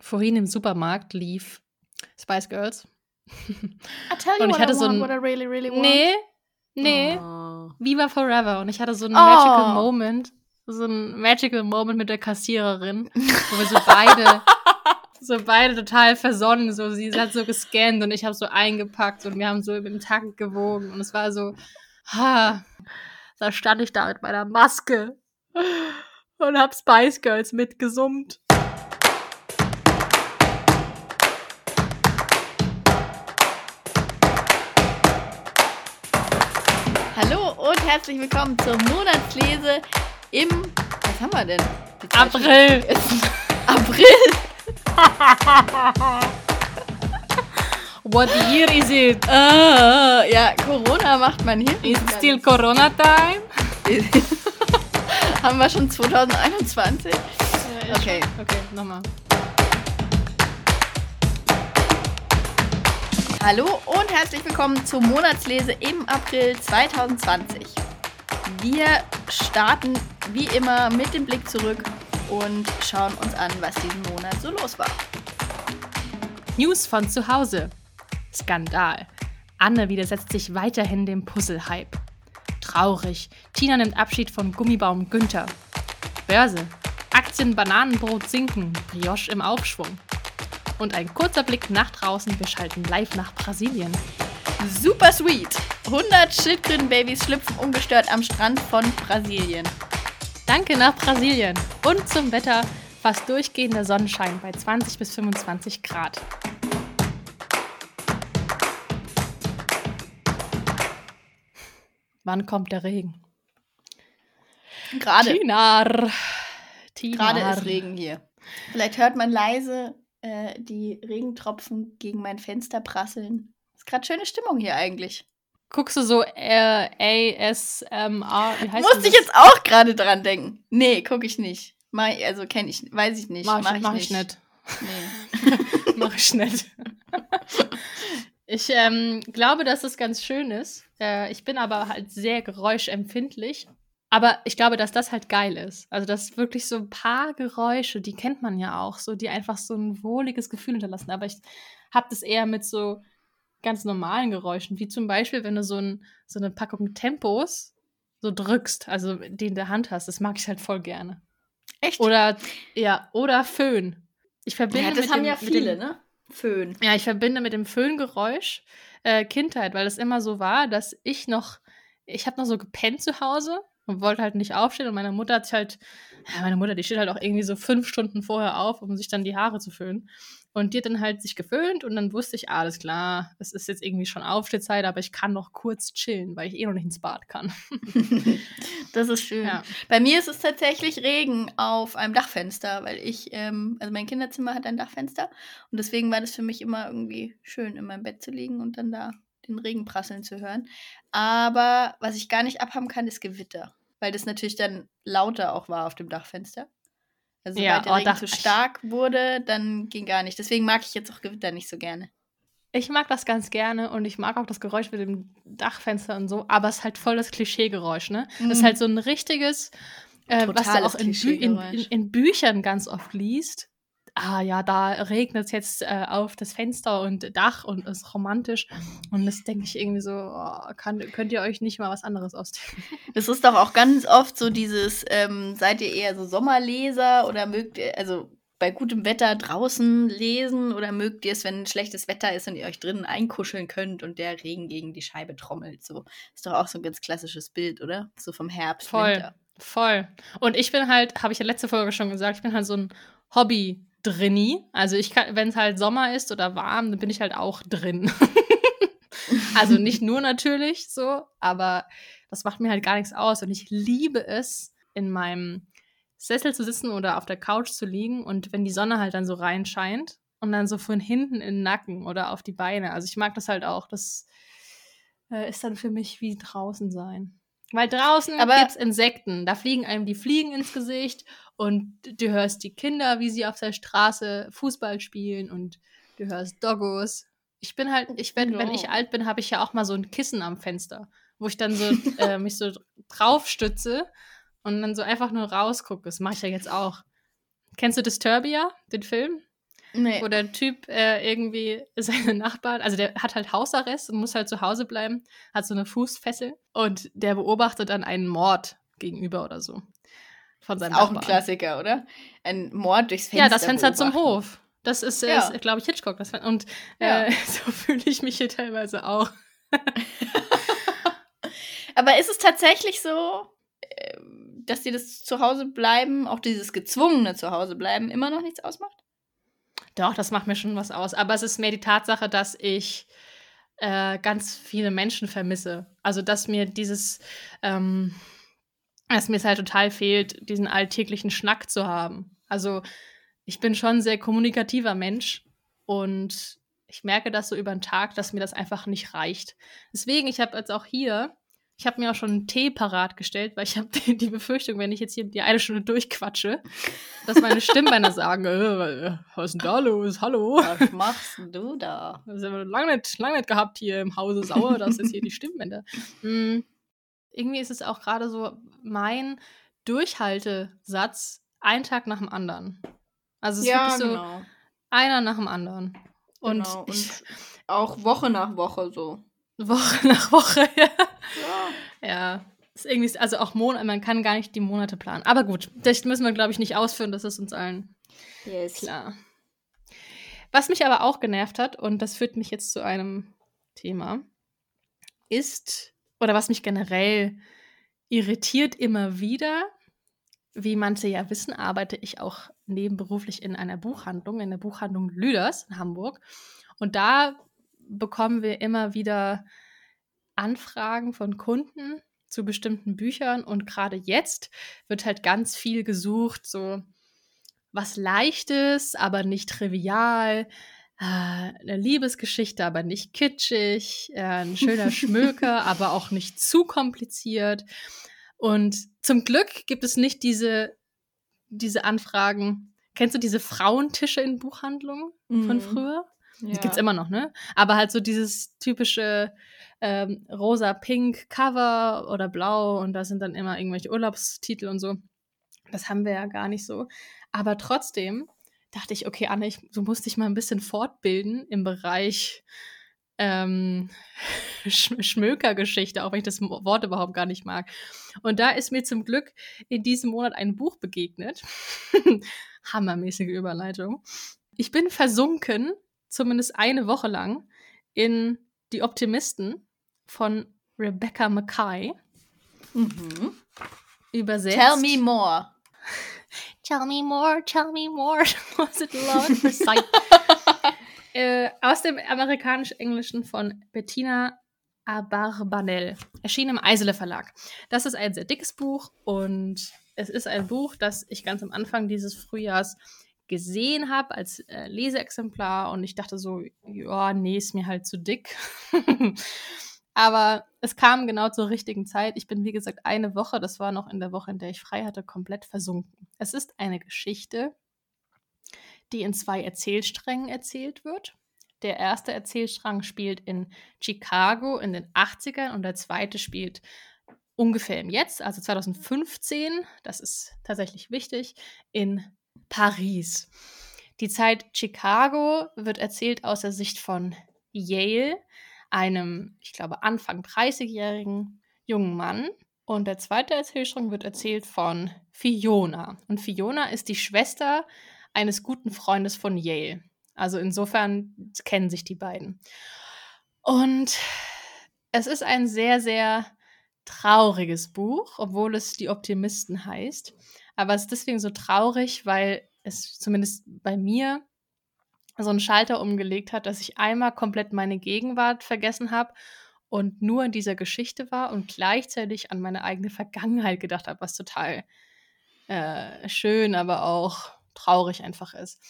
vorhin im Supermarkt lief Spice Girls. I tell you Und ich what hatte I so ein- what I really, really want. Nee, nee, Oh. Viva Forever. Und ich hatte so einen Oh. Magical Moment, so einen Magical Moment mit der Kassiererin, wo wir so beide, so beide total versonnen, so sie hat so gescannt und ich habe so eingepackt und wir haben so im Takt gewogen und es war so, ha, da stand ich da mit meiner Maske und hab Spice Girls mitgesummt. Herzlich willkommen zur Monatslese im. Was haben wir denn? April. April! What year is it? Ah, ja, Corona macht man hier. Is it still Corona time? haben wir schon 2021? Okay. Okay, nochmal. Hallo und herzlich willkommen zur Monatslese im April 2020. Wir starten wie immer mit dem Blick zurück und schauen uns an, was diesen Monat so los war. News von zu Hause. Skandal. Anne widersetzt sich weiterhin dem Puzzle-Hype. Traurig. Tina nimmt Abschied von Gummibaum Günther. Börse. Aktien Bananenbrot sinken. Brioche im Aufschwung. Und ein kurzer Blick nach draußen. Wir schalten live nach Brasilien. Super sweet! 100 Schildkrötenbabys schlüpfen ungestört am Strand von Brasilien. Danke nach Brasilien. Und zum Wetter. Fast durchgehender Sonnenschein bei 20 bis 25 Grad. Wann kommt der Regen? Gerade. Tinar. Tinar. Gerade ist Regen hier. Vielleicht hört man leise äh, die Regentropfen gegen mein Fenster prasseln. Ist gerade schöne Stimmung hier eigentlich. Guckst du so äh, ASMR? Wie heißt Musste ich das? jetzt auch gerade dran denken. Nee, gucke ich nicht. Mach, also kenne ich, weiß ich nicht. Mach, Mach ich, mach ich nicht. Nee. Mach ich nicht. Ich ähm, glaube, dass es ganz schön ist. Äh, ich bin aber halt sehr geräuschempfindlich. Aber ich glaube, dass das halt geil ist. Also, dass wirklich so ein paar Geräusche, die kennt man ja auch, so die einfach so ein wohliges Gefühl hinterlassen. Aber ich habe das eher mit so ganz normalen Geräuschen, wie zum Beispiel, wenn du so, ein, so eine Packung Tempos so drückst, also die in der Hand hast. Das mag ich halt voll gerne. Echt? Oder, ja, oder Föhn. Ich verbinde ja, das mit haben dem, ja viele, dem, ne? Föhn. Ja, ich verbinde mit dem Föhngeräusch äh, Kindheit, weil es immer so war, dass ich noch, ich habe noch so gepennt zu Hause und wollte halt nicht aufstehen und meine Mutter hat sich halt, ja, meine Mutter, die steht halt auch irgendwie so fünf Stunden vorher auf, um sich dann die Haare zu föhnen. Und die hat dann halt sich geföhnt und dann wusste ich, ah, alles klar, es ist jetzt irgendwie schon Aufstehzeit, aber ich kann noch kurz chillen, weil ich eh noch nicht ins Bad kann. das ist schön. Ja. Bei mir ist es tatsächlich Regen auf einem Dachfenster, weil ich, ähm, also mein Kinderzimmer hat ein Dachfenster und deswegen war das für mich immer irgendwie schön, in meinem Bett zu liegen und dann da den Regen prasseln zu hören. Aber was ich gar nicht abhaben kann, ist Gewitter, weil das natürlich dann lauter auch war auf dem Dachfenster. Also sobald Ja, der oh, Regen Dach- zu stark wurde, dann ging gar nicht. Deswegen mag ich jetzt auch Gewitter nicht so gerne. Ich mag das ganz gerne und ich mag auch das Geräusch mit dem Dachfenster und so, aber es ist halt voll das Klischeegeräusch, ne? Das ist Mhm. halt so ein richtiges, äh, was du auch in, Bü in, in, in Büchern ganz oft liest. Ah ja, da regnet es jetzt äh, auf das Fenster und Dach und es ist romantisch. Und das denke ich irgendwie so, oh, kann, könnt ihr euch nicht mal was anderes ausdenken? Es ist doch auch ganz oft so dieses, ähm, seid ihr eher so Sommerleser oder mögt ihr, also bei gutem Wetter draußen lesen oder mögt ihr es, wenn schlechtes Wetter ist und ihr euch drinnen einkuscheln könnt und der Regen gegen die Scheibe trommelt? So ist doch auch so ein ganz klassisches Bild, oder? So vom Herbst, Voll. Winter. Voll. Und ich bin halt, habe ich ja letzte Folge schon gesagt, ich bin halt so ein Hobby drinni. Also ich kann, wenn es halt Sommer ist oder warm, dann bin ich halt auch drin. also nicht nur natürlich so, aber das macht mir halt gar nichts aus. Und ich liebe es, in meinem Sessel zu sitzen oder auf der Couch zu liegen und wenn die Sonne halt dann so reinscheint und dann so von hinten in den Nacken oder auf die Beine. Also ich mag das halt auch. Das äh, ist dann für mich wie draußen sein. Weil draußen Aber- gibt's Insekten. Da fliegen einem die Fliegen ins Gesicht und du hörst die Kinder, wie sie auf der Straße Fußball spielen und du hörst Doggos. Ich bin halt, ich wenn, wenn ich Ja. alt bin, habe ich ja auch mal so ein Kissen am Fenster, wo ich dann so äh, mich so drauf stütze und dann so einfach nur rausgucke. Das mache ich ja jetzt auch. Kennst du Disturbia, den Film? Nee. wo der Typ äh, irgendwie seine Nachbarn, also der hat halt Hausarrest und muss halt zu Hause bleiben, hat so eine Fußfessel und der beobachtet dann einen Mord gegenüber oder so. Von seinem Auch ein Nachbarn. Klassiker, oder? Ein Mord durchs Fenster. Ja, das Fenster zum. Hof. Das ist, Ja. ist glaube ich, Hitchcock. Das, und Ja. äh, so fühle ich mich hier teilweise auch. Aber ist es tatsächlich so, äh, dass dir das Zuhause bleiben, auch dieses gezwungene Zuhause bleiben, immer noch nichts ausmacht? Doch, das macht mir schon was aus. Aber es ist mehr die Tatsache, dass ich äh, ganz viele Menschen vermisse. Also, dass mir dieses, ähm, dass mir es halt total fehlt, diesen alltäglichen Schnack zu haben. Also, ich bin schon ein sehr kommunikativer Mensch und ich merke das so über den Tag, dass mir das einfach nicht reicht. Deswegen, ich habe jetzt auch hier, ich habe mir auch schon einen Tee parat gestellt, weil ich habe die, Befürchtung, wenn ich jetzt hier die eine Stunde durchquatsche, dass meine Stimmbänder sagen, äh, was ist denn da los? Hallo? Was machst du da? Das haben wir lange nicht, lange nicht gehabt hier im Hause Sauer, das ist hier die Stimmbänder. Mm, irgendwie ist es auch gerade so mein Durchhaltesatz, ein Tag nach dem anderen. Also es ist wirklich so genau. einer nach dem anderen. Und, genau. ich, Und auch Woche nach Woche so. Woche nach Woche, ja. Ja. Ist irgendwie, also auch Monate, man kann gar nicht die Monate planen. Aber gut, das müssen wir, glaube ich, nicht ausführen, das ist uns allen Yes. Klar. Was mich aber auch genervt hat, und das führt mich jetzt zu einem Thema, ist, oder was mich generell irritiert immer wieder, wie manche ja wissen, arbeite ich auch nebenberuflich in einer Buchhandlung, in der Buchhandlung Lüders in Hamburg. Und da bekommen wir immer wieder Anfragen von Kunden zu bestimmten Büchern. Und gerade jetzt wird halt ganz viel gesucht, so was Leichtes, aber nicht trivial. Äh, eine Liebesgeschichte, aber nicht kitschig. Äh, ein schöner Schmöker, aber auch nicht zu kompliziert. Und zum Glück gibt es nicht diese, diese Anfragen. Kennst du diese Frauentische in Buchhandlungen von Mhm. früher? Ja. Das gibt's immer noch, ne? Aber halt so dieses typische ähm, rosa-pink Cover oder blau und da sind dann immer irgendwelche Urlaubstitel und so. Das haben wir ja gar nicht so. Aber trotzdem dachte ich, okay, Anne, ich, du musst dich mal ein bisschen fortbilden im Bereich ähm, Sch Schmökergeschichte, auch wenn ich das Wort überhaupt gar nicht mag. Und da ist mir zum Glück in diesem Monat ein Buch begegnet. Hammermäßige Überleitung. Ich bin versunken, zumindest eine Woche lang, in Die Optimisten von Rebecca Mackay. Mhm. Übersetzt. Tell me more. Tell me more, tell me more. Was it love at first sight? äh, aus dem amerikanisch-englischen von Bettina Abarbanel. Erschienen im Eisele Verlag. Das ist ein sehr dickes Buch und es ist ein Buch, das ich ganz am Anfang dieses Frühjahrs gesehen habe als äh, Leseexemplar und ich dachte so, ja, nee, ist mir halt zu dick. Aber es kam genau zur richtigen Zeit. Ich bin, wie gesagt, eine Woche, das war noch in der Woche, in der ich frei hatte, komplett versunken. Es ist eine Geschichte, die in zwei Erzählsträngen erzählt wird. Der erste Erzählstrang spielt in Chicago in den 80ern und der zweite spielt ungefähr im Jetzt, also 2015, das ist tatsächlich wichtig, in Paris. Die Zeit Chicago wird erzählt aus der Sicht von Yale, einem, ich glaube, Anfang 30-jährigen jungen Mann. Und der zweite Erzählstrang wird erzählt von Fiona. Und Fiona ist die Schwester eines guten Freundes von Yale. Also insofern kennen sich die beiden. Und es ist ein sehr, sehr trauriges Buch, obwohl es Die Optimisten heißt. Aber es ist deswegen so traurig, weil es zumindest bei mir so einen Schalter umgelegt hat, dass ich einmal komplett meine Gegenwart vergessen habe und nur in dieser Geschichte war und gleichzeitig an meine eigene Vergangenheit gedacht habe, was total äh, schön, aber auch traurig einfach ist.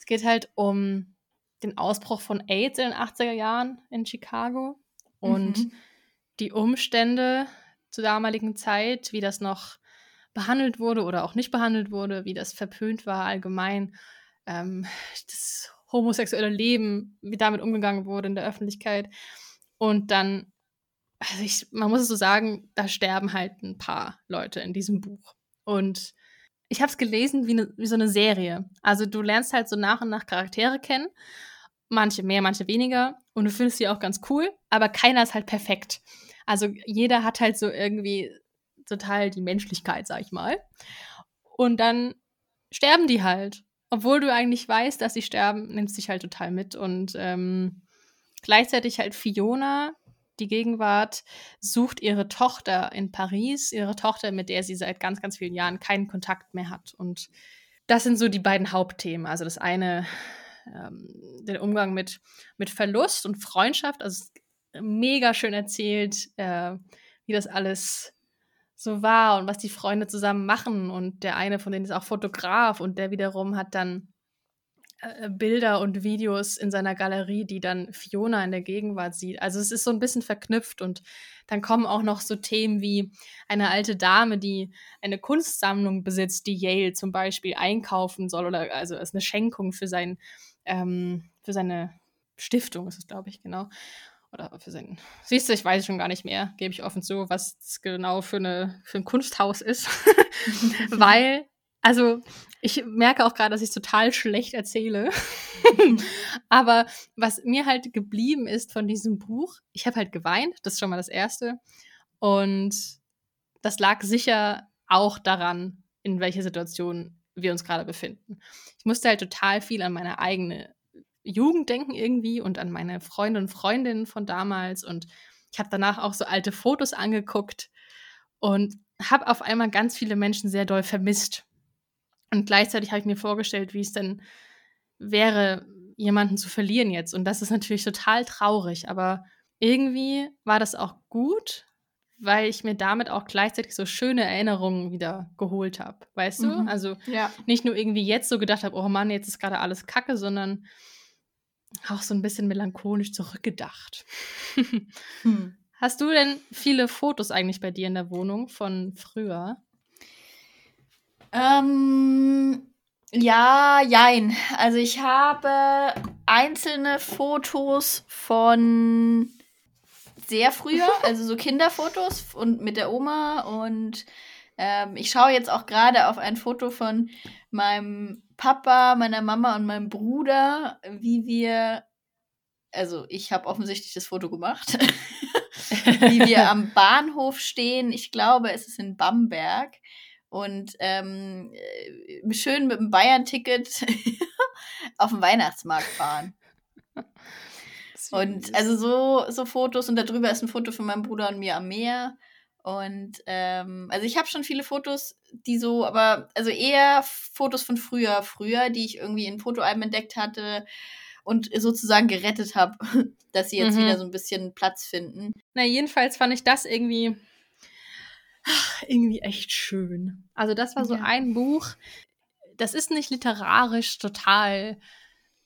Es geht halt um den Ausbruch von AIDS in den 80er Jahren in Chicago und Mhm. die Umstände zur damaligen Zeit, wie das noch behandelt wurde oder auch nicht behandelt wurde, wie das verpönt war allgemein, ähm, das homosexuelle Leben, wie damit umgegangen wurde in der Öffentlichkeit. Und dann, also ich, man muss es so sagen, da sterben halt ein paar Leute in diesem Buch. Und ich habe es gelesen wie, ne, wie so eine Serie. Also du lernst halt so nach und nach Charaktere kennen. Manche mehr, manche weniger. Und du findest sie auch ganz cool, aber keiner ist halt perfekt. Also jeder hat halt so irgendwie total die Menschlichkeit, sag ich mal. Und dann sterben die halt. Obwohl du eigentlich weißt, dass sie sterben, nimmst dich halt total mit. Und ähm, gleichzeitig halt Fiona, die Gegenwart, sucht ihre Tochter in Paris, ihre Tochter, mit der sie seit ganz, ganz vielen Jahren keinen Kontakt mehr hat. Und das sind so die beiden Hauptthemen. Also das eine, ähm, den Umgang mit, mit Verlust und Freundschaft. Also mega schön erzählt, äh, wie das alles so war und was die Freunde zusammen machen. Und der eine von denen ist auch Fotograf und der wiederum hat dann äh, Bilder und Videos in seiner Galerie, die dann Fiona in der Gegenwart sieht. Also es ist so ein bisschen verknüpft und dann kommen auch noch so Themen wie eine alte Dame, die eine Kunstsammlung besitzt, die Yale zum Beispiel einkaufen soll oder also ist eine Schenkung für sein ähm, für seine Stiftung ist es glaube ich genau oder für sein. Siehst du, ich weiß schon gar nicht mehr, gebe ich offen zu, was das genau für, eine, für ein Kunsthaus ist. Weil, also, ich merke auch gerade, dass ich total schlecht erzähle. Aber was mir halt geblieben ist von diesem Buch, ich habe halt geweint, das ist schon mal das Erste. Und das lag sicher auch daran, in welcher Situation wir uns gerade befinden. Ich musste halt total viel an meine eigene Jugenddenken irgendwie und an meine Freunde und Freundinnen von damals. Und ich habe danach auch so alte Fotos angeguckt und habe auf einmal ganz viele Menschen sehr doll vermisst. Und gleichzeitig habe ich mir vorgestellt, wie es denn wäre, jemanden zu verlieren jetzt. Und das ist natürlich total traurig, aber irgendwie war das auch gut, weil ich mir damit auch gleichzeitig so schöne Erinnerungen wieder geholt habe. Weißt du? Mhm. Also Ja. nicht nur irgendwie jetzt so gedacht habe, oh Mann, jetzt ist gerade alles Kacke, sondern auch so ein bisschen melancholisch zurückgedacht. Hm. Hast du denn viele Fotos eigentlich bei dir in der Wohnung von früher? Ähm, ja, jein. Also ich habe einzelne Fotos von sehr früher, also so Kinderfotos und mit der Oma und ähm, ich schaue jetzt auch gerade auf ein Foto von meinem Papa, meiner Mama und meinem Bruder, wie wir, also ich habe offensichtlich das Foto gemacht, wie wir am Bahnhof stehen. Ich glaube, es ist in Bamberg und ähm, äh, schön mit dem Bayern-Ticket auf den Weihnachtsmarkt fahren. Und also so, so Fotos und darüber ist ein Foto von meinem Bruder und mir am Meer. Und ähm, also ich habe schon viele Fotos, die so, aber also eher Fotos von früher, früher, die ich irgendwie in Fotoalben entdeckt hatte und sozusagen gerettet habe, dass sie jetzt Mhm. wieder so ein bisschen Platz finden. Na, jedenfalls fand ich das irgendwie, ach, irgendwie echt schön. Also, das war so Ja. ein Buch, das ist nicht literarisch total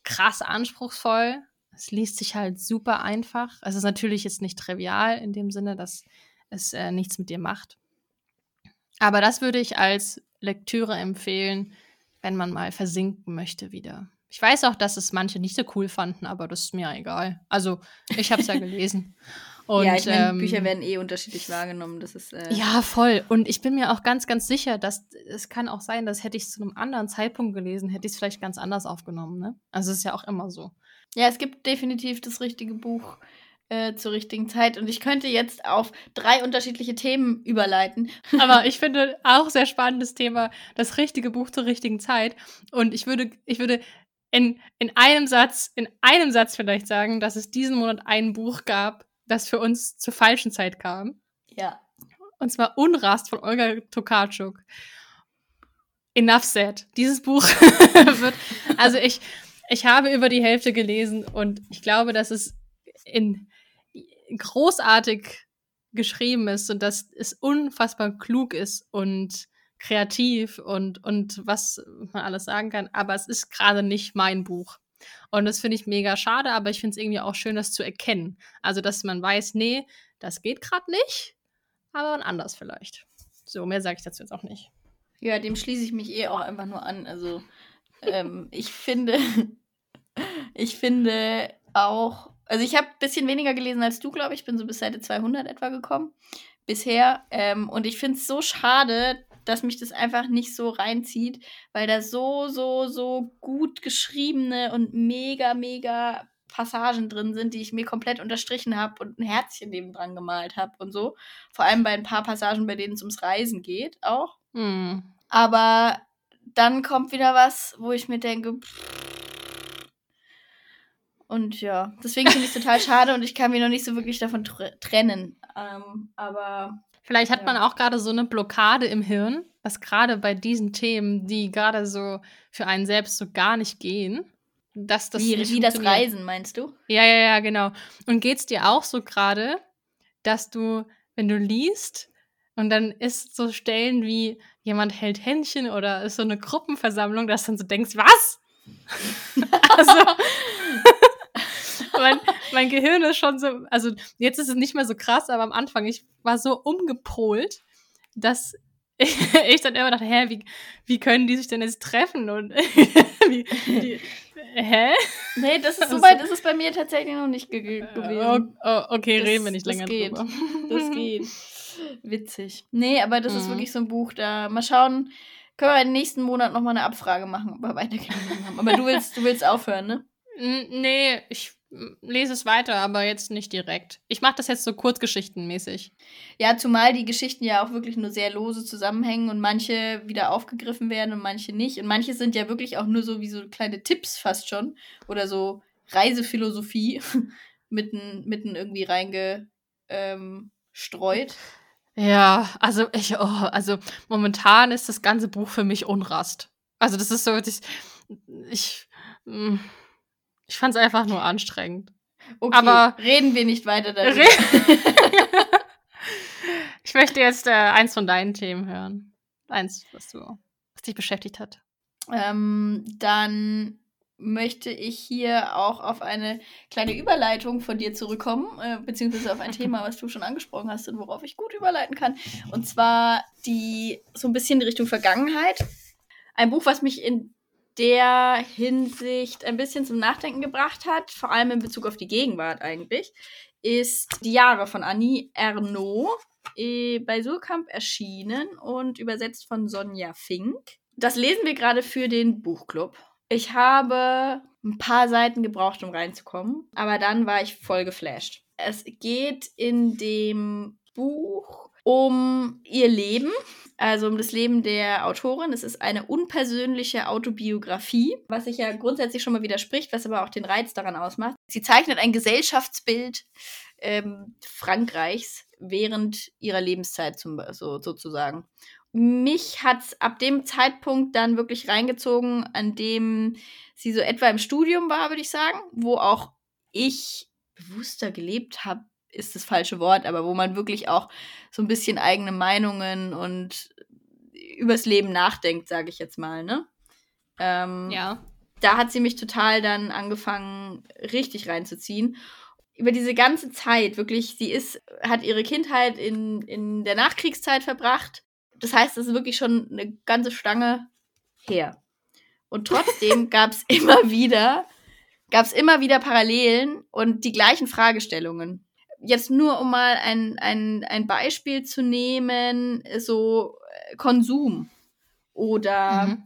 krass anspruchsvoll. Es liest sich halt super einfach. Es ist natürlich jetzt nicht trivial in dem Sinne, dass es äh, nichts mit dir macht. Aber das würde ich als Lektüre empfehlen, wenn man mal versinken möchte wieder. Ich weiß auch, dass es manche nicht so cool fanden, aber das ist mir egal. Also, ich habe es ja gelesen. Und, ja, ich meine, ähm, Bücher werden eh unterschiedlich wahrgenommen. Das ist äh, Ja, voll. Und ich bin mir auch ganz, ganz sicher, dass es kann auch sein, dass hätte ich es zu einem anderen Zeitpunkt gelesen, hätte ich es vielleicht ganz anders aufgenommen. Ne? Also es ist ja auch immer so. Ja, es gibt definitiv das richtige Buch äh, zur richtigen Zeit. Und ich könnte jetzt auf drei unterschiedliche Themen überleiten. Aber ich finde auch sehr spannendes Thema, das richtige Buch zur richtigen Zeit. Und ich würde, ich würde in, in einem Satz, in einem Satz vielleicht sagen, dass es diesen Monat ein Buch gab, das für uns zur falschen Zeit kam. Ja. Und zwar Unrast von Olga Tokarczuk. Enough said. Dieses Buch wird, also ich, ich habe über die Hälfte gelesen und ich glaube, dass es in großartig geschrieben ist und dass es unfassbar klug ist und kreativ und, und was man alles sagen kann. Aber es ist gerade nicht mein Buch. Und das finde ich mega schade, aber ich finde es irgendwie auch schön, das zu erkennen. Also, dass man weiß, nee, das geht gerade nicht, aber anders vielleicht. So, mehr sage ich dazu jetzt auch nicht. Ja, dem schließe ich mich eh auch einfach nur an. Also, ähm, ich finde, ich finde auch, also ich habe ein bisschen weniger gelesen als du, glaube ich. Ich bin so bis Seite 200 etwa gekommen bisher. Ähm, und ich finde es so schade, dass mich das einfach nicht so reinzieht, weil da so, so, so gut geschriebene und mega, mega Passagen drin sind, die ich mir komplett unterstrichen habe und ein Herzchen neben dran gemalt habe und so. Vor allem bei ein paar Passagen, bei denen es ums Reisen geht, auch. Hm. Aber dann kommt wieder was, wo ich mir denke, und ja, deswegen finde ich es total schade und ich kann mich noch nicht so wirklich davon tr trennen. Ähm, aber. Vielleicht hat ja. man auch gerade so eine Blockade im Hirn, dass gerade bei diesen Themen, die gerade so für einen selbst so gar nicht gehen, dass das. wie, wie das. Reisen, meinst du? Ja, ja, ja, genau. Und geht's dir auch so gerade, dass du, wenn du liest und dann ist so Stellen wie jemand hält Händchen oder ist so eine Gruppenversammlung, dass du dann so denkst, was? also mein, mein Gehirn ist schon so, also jetzt ist es nicht mehr so krass, aber am Anfang, ich war so umgepolt, dass ich, dann immer dachte, hä, wie, wie können die sich denn jetzt treffen? Und wie, wie, hä? Nee, das ist Also- so weit ist es bei mir tatsächlich noch nicht ge ge- Oh, gewesen. oh, okay, Das- reden wir nicht das länger geht. drüber. Das geht. Witzig. Nee, aber das ist Mhm. wirklich so ein Buch, da mal schauen, können wir im nächsten Monat nochmal eine Abfrage machen, ob wir weitergelesen haben. Aber du willst, du willst aufhören, ne? Nee, ich lese es weiter, aber jetzt nicht direkt. Ich mache das jetzt so kurzgeschichtenmäßig. Ja, zumal die Geschichten ja auch wirklich nur sehr lose zusammenhängen und manche wieder aufgegriffen werden und manche nicht. Und manche sind ja wirklich auch nur so wie so kleine Tipps fast schon. Oder so Reisephilosophie mitten, mitten irgendwie reingestreut. Ähm. Ja, also ich, oh, also momentan ist das ganze Buch für mich Unrast. Also das ist so, ich, ich, mm, ich fand es einfach nur anstrengend. okay, Aber- reden wir nicht weiter darüber. ich möchte jetzt äh, eins von deinen Themen hören. Eins, was du, was dich beschäftigt hat. Ähm, dann möchte ich hier auch auf eine kleine Überleitung von dir zurückkommen, äh, beziehungsweise auf ein Thema, was du schon angesprochen hast und worauf ich gut überleiten kann. Und zwar die so ein bisschen in Richtung Vergangenheit. Ein Buch, was mich in der Hinsicht ein bisschen zum Nachdenken gebracht hat, vor allem in Bezug auf die Gegenwart eigentlich, ist Die Jahre von Annie Ernaux, äh, bei Surkamp erschienen und übersetzt von Sonja Fink. Das lesen wir gerade für den Buchclub. Ich habe ein paar Seiten gebraucht, um reinzukommen, aber dann war ich voll geflasht. Es geht in dem Buch um ihr Leben, also um das Leben der Autorin. Es ist eine unpersönliche Autobiografie, was sich ja grundsätzlich schon mal widerspricht, was aber auch den Reiz daran ausmacht. Sie zeichnet ein Gesellschaftsbild ähm, Frankreichs während ihrer Lebenszeit zum, so, sozusagen. Mich hat es ab dem Zeitpunkt dann wirklich reingezogen, an dem sie so etwa im Studium war, würde ich sagen, wo auch ich bewusster gelebt habe, ist das falsche Wort, aber wo man wirklich auch so ein bisschen eigene Meinungen und übers Leben nachdenkt, sage ich jetzt mal, ne? Ähm, Ja. da hat sie mich total dann angefangen, richtig reinzuziehen. Über diese ganze Zeit, wirklich, sie ist, hat ihre Kindheit in, in der Nachkriegszeit verbracht. Das heißt, es ist wirklich schon eine ganze Stange her. Und trotzdem gab es immer wieder, gab es immer wieder Parallelen und die gleichen Fragestellungen. Jetzt nur, um mal ein, ein, ein Beispiel zu nehmen, so äh, Konsum oder Mhm.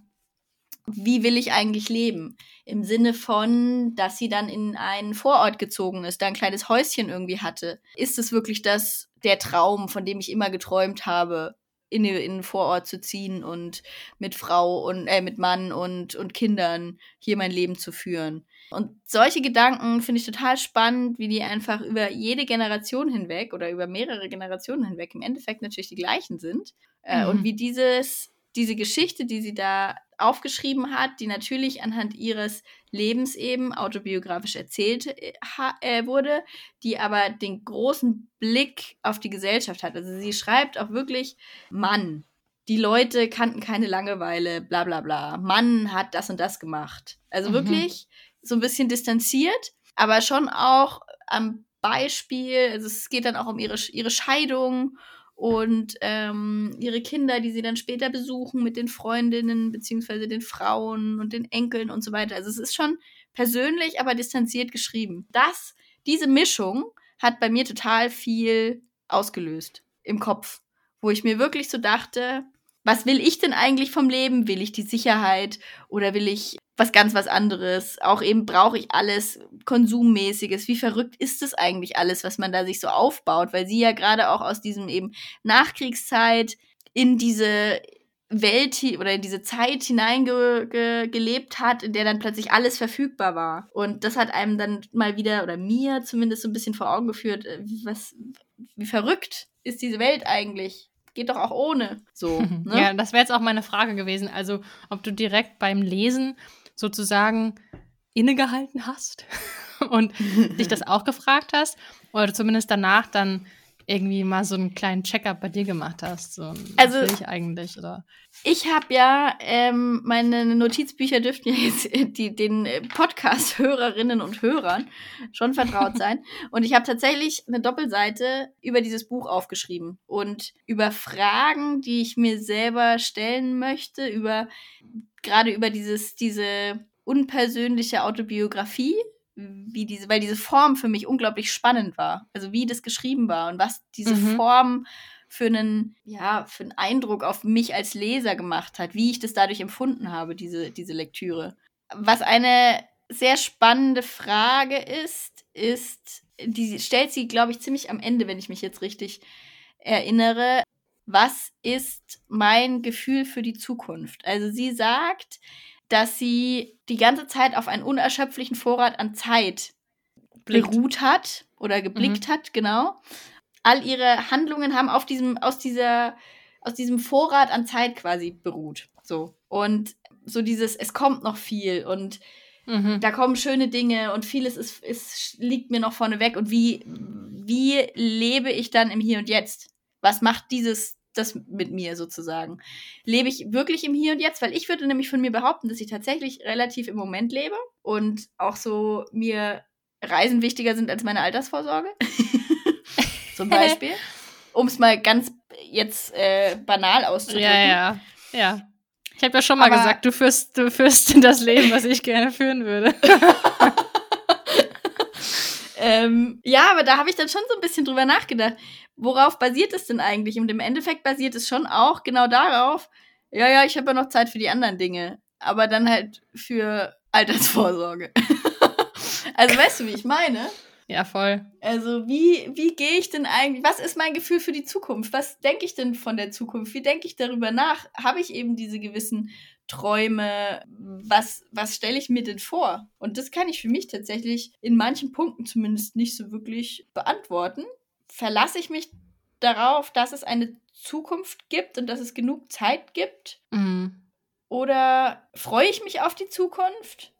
wie will ich eigentlich leben? Im Sinne von, dass sie dann in einen Vorort gezogen ist, da ein kleines Häuschen irgendwie hatte. Ist es wirklich das, der Traum, von dem ich immer geträumt habe, in, in einen Vorort zu ziehen und mit Frau und äh, mit Mann und, und Kindern hier mein Leben zu führen? Und solche Gedanken finde ich total spannend, wie die einfach über jede Generation hinweg oder über mehrere Generationen hinweg im Endeffekt natürlich die gleichen sind. Äh, Mhm. Und wie dieses, diese Geschichte, die sie da aufgeschrieben hat, die natürlich anhand ihres Lebens eben autobiografisch erzählt äh, äh, wurde, die aber den großen Blick auf die Gesellschaft hat. Also sie schreibt auch wirklich, Mann, die Leute kannten keine Langeweile, bla bla bla. Mann hat das und das gemacht. Also Mhm. wirklich so ein bisschen distanziert, aber schon auch am Beispiel, also es geht dann auch um ihre, ihre Scheidung und ähm, ihre Kinder, die sie dann später besuchen mit den Freundinnen beziehungsweise den Frauen und den Enkeln und so weiter. Also es ist schon persönlich, aber distanziert geschrieben. Das, diese Mischung hat bei mir total viel ausgelöst im Kopf, wo ich mir wirklich so dachte, was will ich denn eigentlich vom Leben? Will ich die Sicherheit oder will ich was ganz was anderes? Auch eben brauche ich alles konsummäßiges. Wie verrückt ist es eigentlich alles, was man da sich so aufbaut? Weil sie ja gerade auch aus diesem eben Nachkriegszeit in diese Welt oder in diese Zeit hineingelebt hat, in der dann plötzlich alles verfügbar war. Und das hat einem dann mal wieder, oder mir zumindest so ein bisschen vor Augen geführt, äh, was, wie verrückt ist diese Welt eigentlich? Geht doch auch ohne. So. Ne? Ja, das wäre jetzt auch meine Frage gewesen. Also, ob du direkt beim Lesen sozusagen innegehalten hast und dich das auch gefragt hast oder zumindest danach dann irgendwie mal so einen kleinen Check-up bei dir gemacht hast. So, also ich eigentlich oder? Ich habe ja ähm, meine Notizbücher dürften ja jetzt die, den Podcast-Hörerinnen und Hörern schon vertraut sein. und ich habe tatsächlich eine Doppelseite über dieses Buch aufgeschrieben und über Fragen, die ich mir selber stellen möchte, über gerade über dieses diese unpersönliche Autobiografie, wie diese, weil diese Form für mich unglaublich spannend war. Also wie das geschrieben war und was diese mhm. Form für einen, ja, für einen Eindruck auf mich als Leser gemacht hat, wie ich das dadurch empfunden habe, diese, diese Lektüre. Was eine sehr spannende Frage ist, ist, die stellt sie, glaube ich, ziemlich am Ende, wenn ich mich jetzt richtig erinnere. Was ist mein Gefühl für die Zukunft? Also sie sagt, dass sie die ganze Zeit auf einen unerschöpflichen Vorrat an Zeit Blickt. beruht hat oder geblickt mhm. hat, genau. All ihre Handlungen haben auf diesem, aus dieser, aus diesem Vorrat an Zeit quasi beruht. So. Und so dieses, es kommt noch viel und mhm. da kommen schöne Dinge und vieles ist, ist, liegt mir noch vorne weg. Und wie, wie lebe ich dann im Hier und Jetzt? Was macht dieses, das mit mir sozusagen? Lebe ich wirklich im Hier und Jetzt? Weil ich würde nämlich von mir behaupten, dass ich tatsächlich relativ im Moment lebe und auch so mir Reisen wichtiger sind als meine Altersvorsorge. Zum Beispiel. um es mal ganz jetzt äh, banal auszudrücken. Ja, ja, ja. Ich habe ja schon mal Aber gesagt, du führst, du führst das Leben, was ich gerne führen würde. ähm, ja, aber da habe ich dann schon so ein bisschen drüber nachgedacht worauf basiert es denn eigentlich? Und im Endeffekt basiert es schon auch genau darauf, ja, ja, ich habe ja noch Zeit für die anderen Dinge, aber dann halt für Altersvorsorge. also weißt du, wie ich meine? Ja, voll. Also, wie, wie gehe ich denn eigentlich? Was ist mein Gefühl für die Zukunft? Was denke ich denn von der Zukunft? Wie denke ich darüber nach? Habe ich eben diese gewissen Träume? Was, was stelle ich mir denn vor? Und das kann ich für mich tatsächlich in manchen Punkten zumindest nicht so wirklich beantworten verlasse ich mich darauf, dass es eine Zukunft gibt und dass es genug Zeit gibt? Mhm. Oder freue ich mich auf die Zukunft?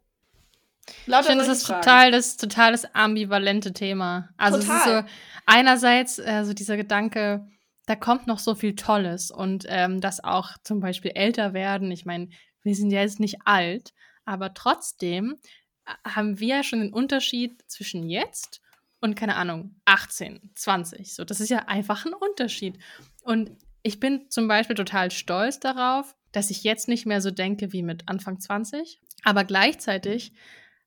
Lauter ich finde, das ist total das, total das ambivalente Thema. Also total. es ist so einerseits äh, so dieser Gedanke, da kommt noch so viel Tolles und ähm, dass auch zum Beispiel älter werden. Ich meine, wir sind ja jetzt nicht alt, aber trotzdem äh, haben wir ja schon den Unterschied zwischen jetzt und keine Ahnung, 18, 20. So, das ist ja einfach ein Unterschied. Und ich bin zum Beispiel total stolz darauf, dass ich jetzt nicht mehr so denke wie mit Anfang 20. Aber gleichzeitig,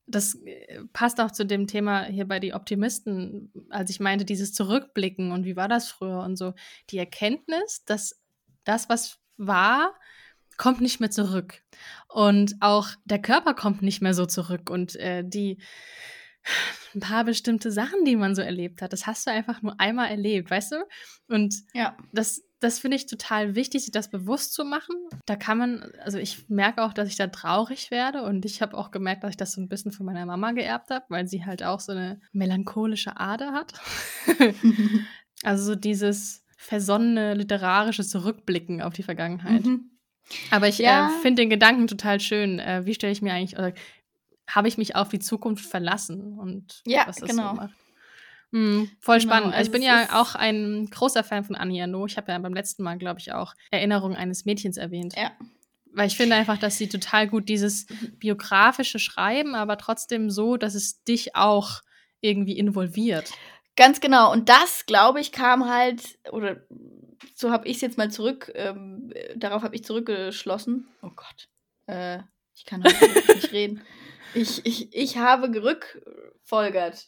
das äh, passt auch zu dem Thema hier bei die Optimisten, als ich meinte, dieses Zurückblicken und wie war das früher und so. Die Erkenntnis, dass das, was war, kommt nicht mehr zurück. Und auch der Körper kommt nicht mehr so zurück. Und äh, die ein paar bestimmte Sachen, die man so erlebt hat. Das hast du einfach nur einmal erlebt, weißt du? Und ja. das, das finde ich total wichtig, sich das bewusst zu machen. Da kann man, also ich merke auch, dass ich da traurig werde und ich habe auch gemerkt, dass ich das so ein bisschen von meiner Mama geerbt habe, weil sie halt auch so eine melancholische Ader hat. also so dieses versonnene literarische Zurückblicken auf die Vergangenheit. Mhm. Aber ich ja. äh, finde den Gedanken total schön. Äh, wie stelle ich mir eigentlich, oder habe ich mich auf die Zukunft verlassen und ja, was das genau. so macht. Hm, voll genau, spannend. Also ich bin ja auch ein großer Fan von Annie Arnaud. Ich habe ja beim letzten Mal, glaube ich, auch Erinnerung eines Mädchens erwähnt. Ja. Weil ich finde einfach, dass sie total gut dieses biografische Schreiben, aber trotzdem so, dass es dich auch irgendwie involviert. Ganz genau. Und das, glaube ich, kam halt, oder so habe ich es jetzt mal zurück, ähm, darauf habe ich zurückgeschlossen. Oh Gott. Äh, ich kann heute nicht reden. Ich, ich, ich habe gerückfolgert.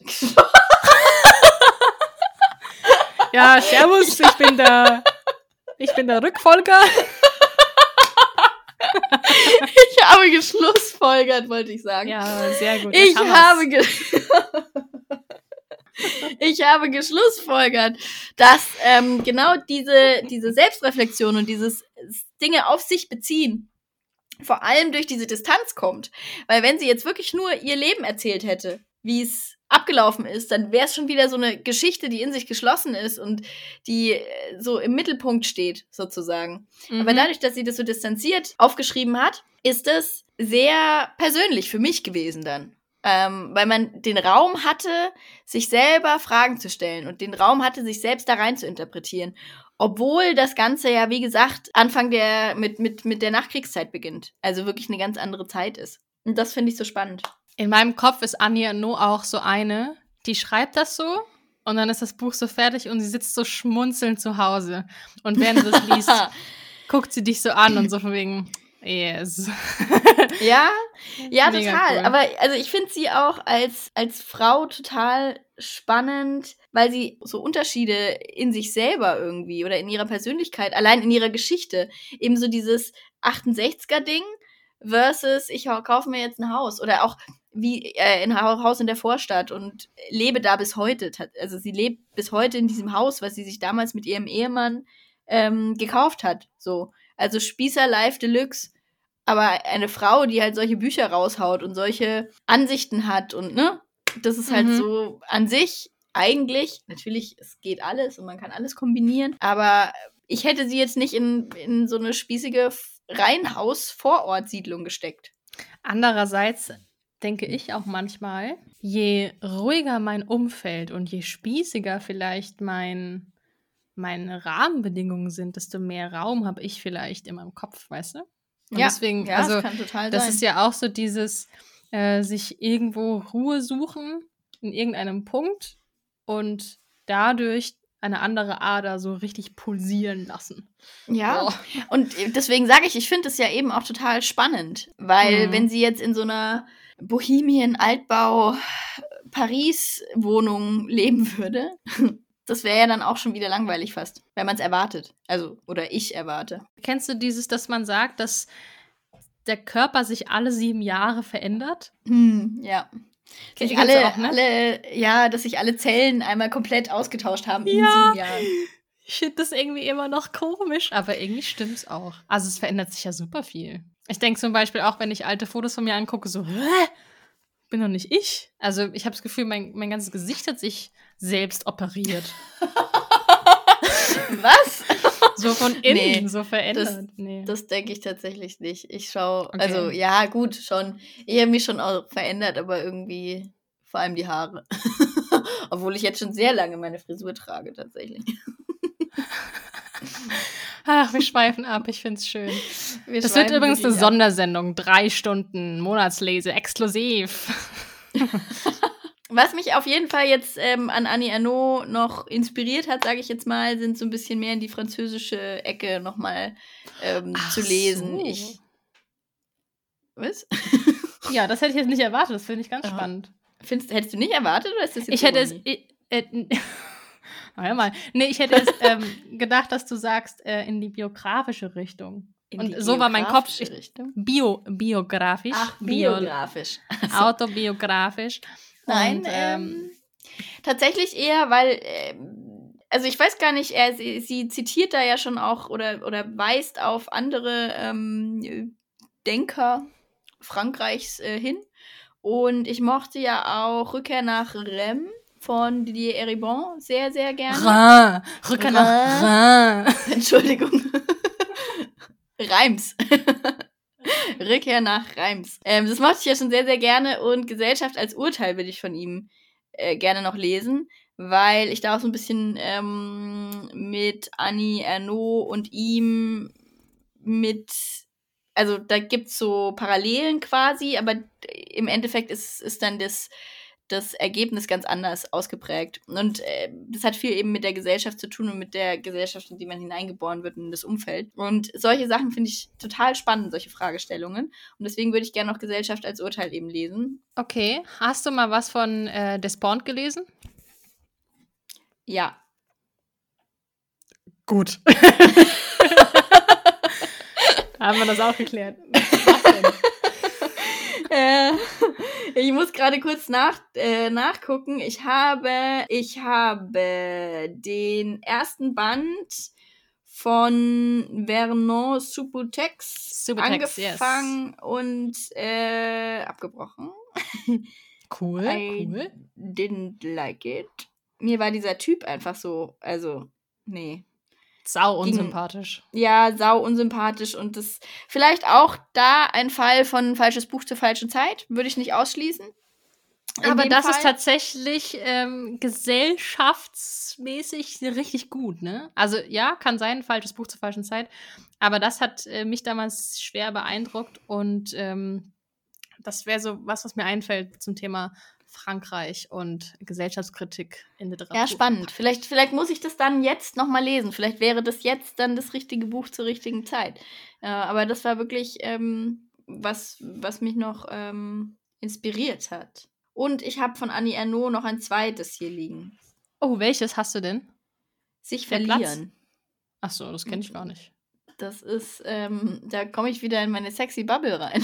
ja, servus, ich bin der, ich bin der Rückfolger. ich habe geschlussfolgert, wollte ich sagen. Ja, sehr gut. Ich habe, ge ich habe geschlussfolgert, dass ähm, genau diese, diese Selbstreflexion und dieses Dinge auf sich beziehen vor allem durch diese Distanz kommt. Weil wenn sie jetzt wirklich nur ihr Leben erzählt hätte, wie es abgelaufen ist, dann wäre es schon wieder so eine Geschichte, die in sich geschlossen ist und die äh, so im Mittelpunkt steht, sozusagen. Mhm. Aber dadurch, dass sie das so distanziert aufgeschrieben hat, ist es sehr persönlich für mich gewesen dann. Ähm, weil man den Raum hatte, sich selber Fragen zu stellen und den Raum hatte, sich selbst da rein zu interpretieren. Obwohl das Ganze ja, wie gesagt, Anfang der, mit, mit, mit der Nachkriegszeit beginnt. Also wirklich eine ganz andere Zeit ist. Und das finde ich so spannend. In meinem Kopf ist Anja No auch so eine, die schreibt das so und dann ist das Buch so fertig und sie sitzt so schmunzelnd zu Hause. Und während sie das liest, guckt sie dich so an und so von wegen, yes. ja, ja, Mega total. Cool. Aber also ich finde sie auch als, als Frau total spannend, weil sie so Unterschiede in sich selber irgendwie oder in ihrer Persönlichkeit, allein in ihrer Geschichte, eben so dieses 68er-Ding versus ich kaufe mir jetzt ein Haus oder auch wie äh, ein Haus in der Vorstadt und lebe da bis heute. Also sie lebt bis heute in diesem Haus, was sie sich damals mit ihrem Ehemann ähm, gekauft hat. So, also Spießer Life Deluxe. Aber eine Frau, die halt solche Bücher raushaut und solche Ansichten hat und ne, das ist halt mhm. so an sich eigentlich, natürlich, es geht alles und man kann alles kombinieren, aber ich hätte sie jetzt nicht in, in so eine spießige Reihenhaus-Vorortsiedlung gesteckt. Andererseits denke ich auch manchmal, je ruhiger mein Umfeld und je spießiger vielleicht mein, meine Rahmenbedingungen sind, desto mehr Raum habe ich vielleicht in meinem Kopf, weißt du? Und ja, deswegen, ja, also, das kann total das sein. ist ja auch so dieses, äh, sich irgendwo Ruhe suchen in irgendeinem Punkt und dadurch eine andere Ader so richtig pulsieren lassen. Ja, oh. und deswegen sage ich, ich finde es ja eben auch total spannend, weil mhm. wenn sie jetzt in so einer Bohemien-Altbau Paris-Wohnung leben würde, das wäre ja dann auch schon wieder langweilig fast, wenn man es erwartet. Also, oder ich erwarte. Kennst du dieses, dass man sagt, dass der Körper sich alle sieben Jahre verändert? Hm, ja. Dass alle, auch, ne? alle, ja, dass sich alle Zellen einmal komplett ausgetauscht haben ja. in sieben Jahren. Ich finde das irgendwie immer noch komisch, aber irgendwie stimmt es auch. Also es verändert sich ja super viel. Ich denke zum Beispiel auch, wenn ich alte Fotos von mir angucke, so, Hä? Bin doch nicht ich. Also ich habe das Gefühl, mein, mein ganzes Gesicht hat sich selbst operiert. Was? So von innen, nee, so verändert. Das, nee. das denke ich tatsächlich nicht. Ich schaue, okay. also ja, gut, schon. Ich habe mich schon auch verändert, aber irgendwie vor allem die Haare. Obwohl ich jetzt schon sehr lange meine Frisur trage, tatsächlich. Ach, wir schweifen ab, ich finde es schön. Wir das wird übrigens eine ab. Sondersendung, drei Stunden Monatslese, exklusiv. Was mich auf jeden Fall jetzt ähm, an Annie Ernaux noch inspiriert hat, sage ich jetzt mal, sind so ein bisschen mehr in die französische Ecke nochmal ähm, zu lesen. So. Ich. Was? ja, das hätte ich jetzt nicht erwartet. Das finde ich ganz Aha. spannend. Findest, hättest du nicht erwartet oder ist das jetzt Ich hätte es. Ich, äh, naja, mal. Nee, ich hätte es ähm, gedacht, dass du sagst, äh, in die biografische Richtung. In und so war mein Kopf. Ich, Bio, biografisch. Ach, biografisch. Bio, autobiografisch. Nein, und, ähm, ähm, tatsächlich eher, weil, äh, also ich weiß gar nicht, er, sie, sie, zitiert da ja schon auch oder, oder weist auf andere ähm, Denker Frankreichs äh, hin. Und ich mochte ja auch Rückkehr nach Rem von Didier Eribon sehr, sehr gerne. Rhin. Rückkehr nach Rhin. Entschuldigung. Reims. Rückkehr nach Reims. Ähm, das mochte ich ja schon sehr, sehr gerne und Gesellschaft als Urteil würde ich von ihm äh, gerne noch lesen, weil ich da auch so ein bisschen ähm, mit Annie Ernaux und ihm mit, also da gibt es so Parallelen quasi, aber im Endeffekt ist, ist dann das das Ergebnis ganz anders ausgeprägt. Und äh, das hat viel eben mit der Gesellschaft zu tun und mit der Gesellschaft, in die man hineingeboren wird, in das Umfeld. Und solche Sachen finde ich total spannend, solche Fragestellungen. Und deswegen würde ich gerne noch Gesellschaft als Urteil eben lesen. Okay. Hast du mal was von äh, Despond gelesen? Ja. Gut. Haben wir das auch geklärt. äh, ich muss gerade kurz nach, äh, nachgucken. Ich habe, ich habe den ersten Band von Vernon Subutex, Subutex angefangen yes. und äh, abgebrochen. Cool, I cool. didn't like it. Mir war dieser Typ einfach so, also, nee. Sau Ging- unsympathisch. Ja, sau unsympathisch und das vielleicht auch da ein Fall von falsches Buch zur falschen Zeit, würde ich nicht ausschließen. In Aber das ist Fall- tatsächlich ähm, gesellschaftsmäßig richtig gut, ne? Also ja, kann sein, falsches Buch zur falschen Zeit. Aber das hat äh, mich damals schwer beeindruckt und ähm, das wäre so was, was mir einfällt zum Thema Frankreich und Gesellschaftskritik in Literatur. Ja, spannend. Vielleicht, vielleicht muss ich das dann jetzt nochmal lesen. Vielleicht wäre das jetzt dann das richtige Buch zur richtigen Zeit. Äh, aber das war wirklich ähm, was, was mich noch ähm, inspiriert hat. Und ich habe von Annie Ernaux noch ein zweites hier liegen. Oh, welches hast du denn? Sich Der Platz? verlieren. Ach so, das kenne ich gar nicht. Das ist, ähm, da komme ich wieder in meine sexy Bubble rein.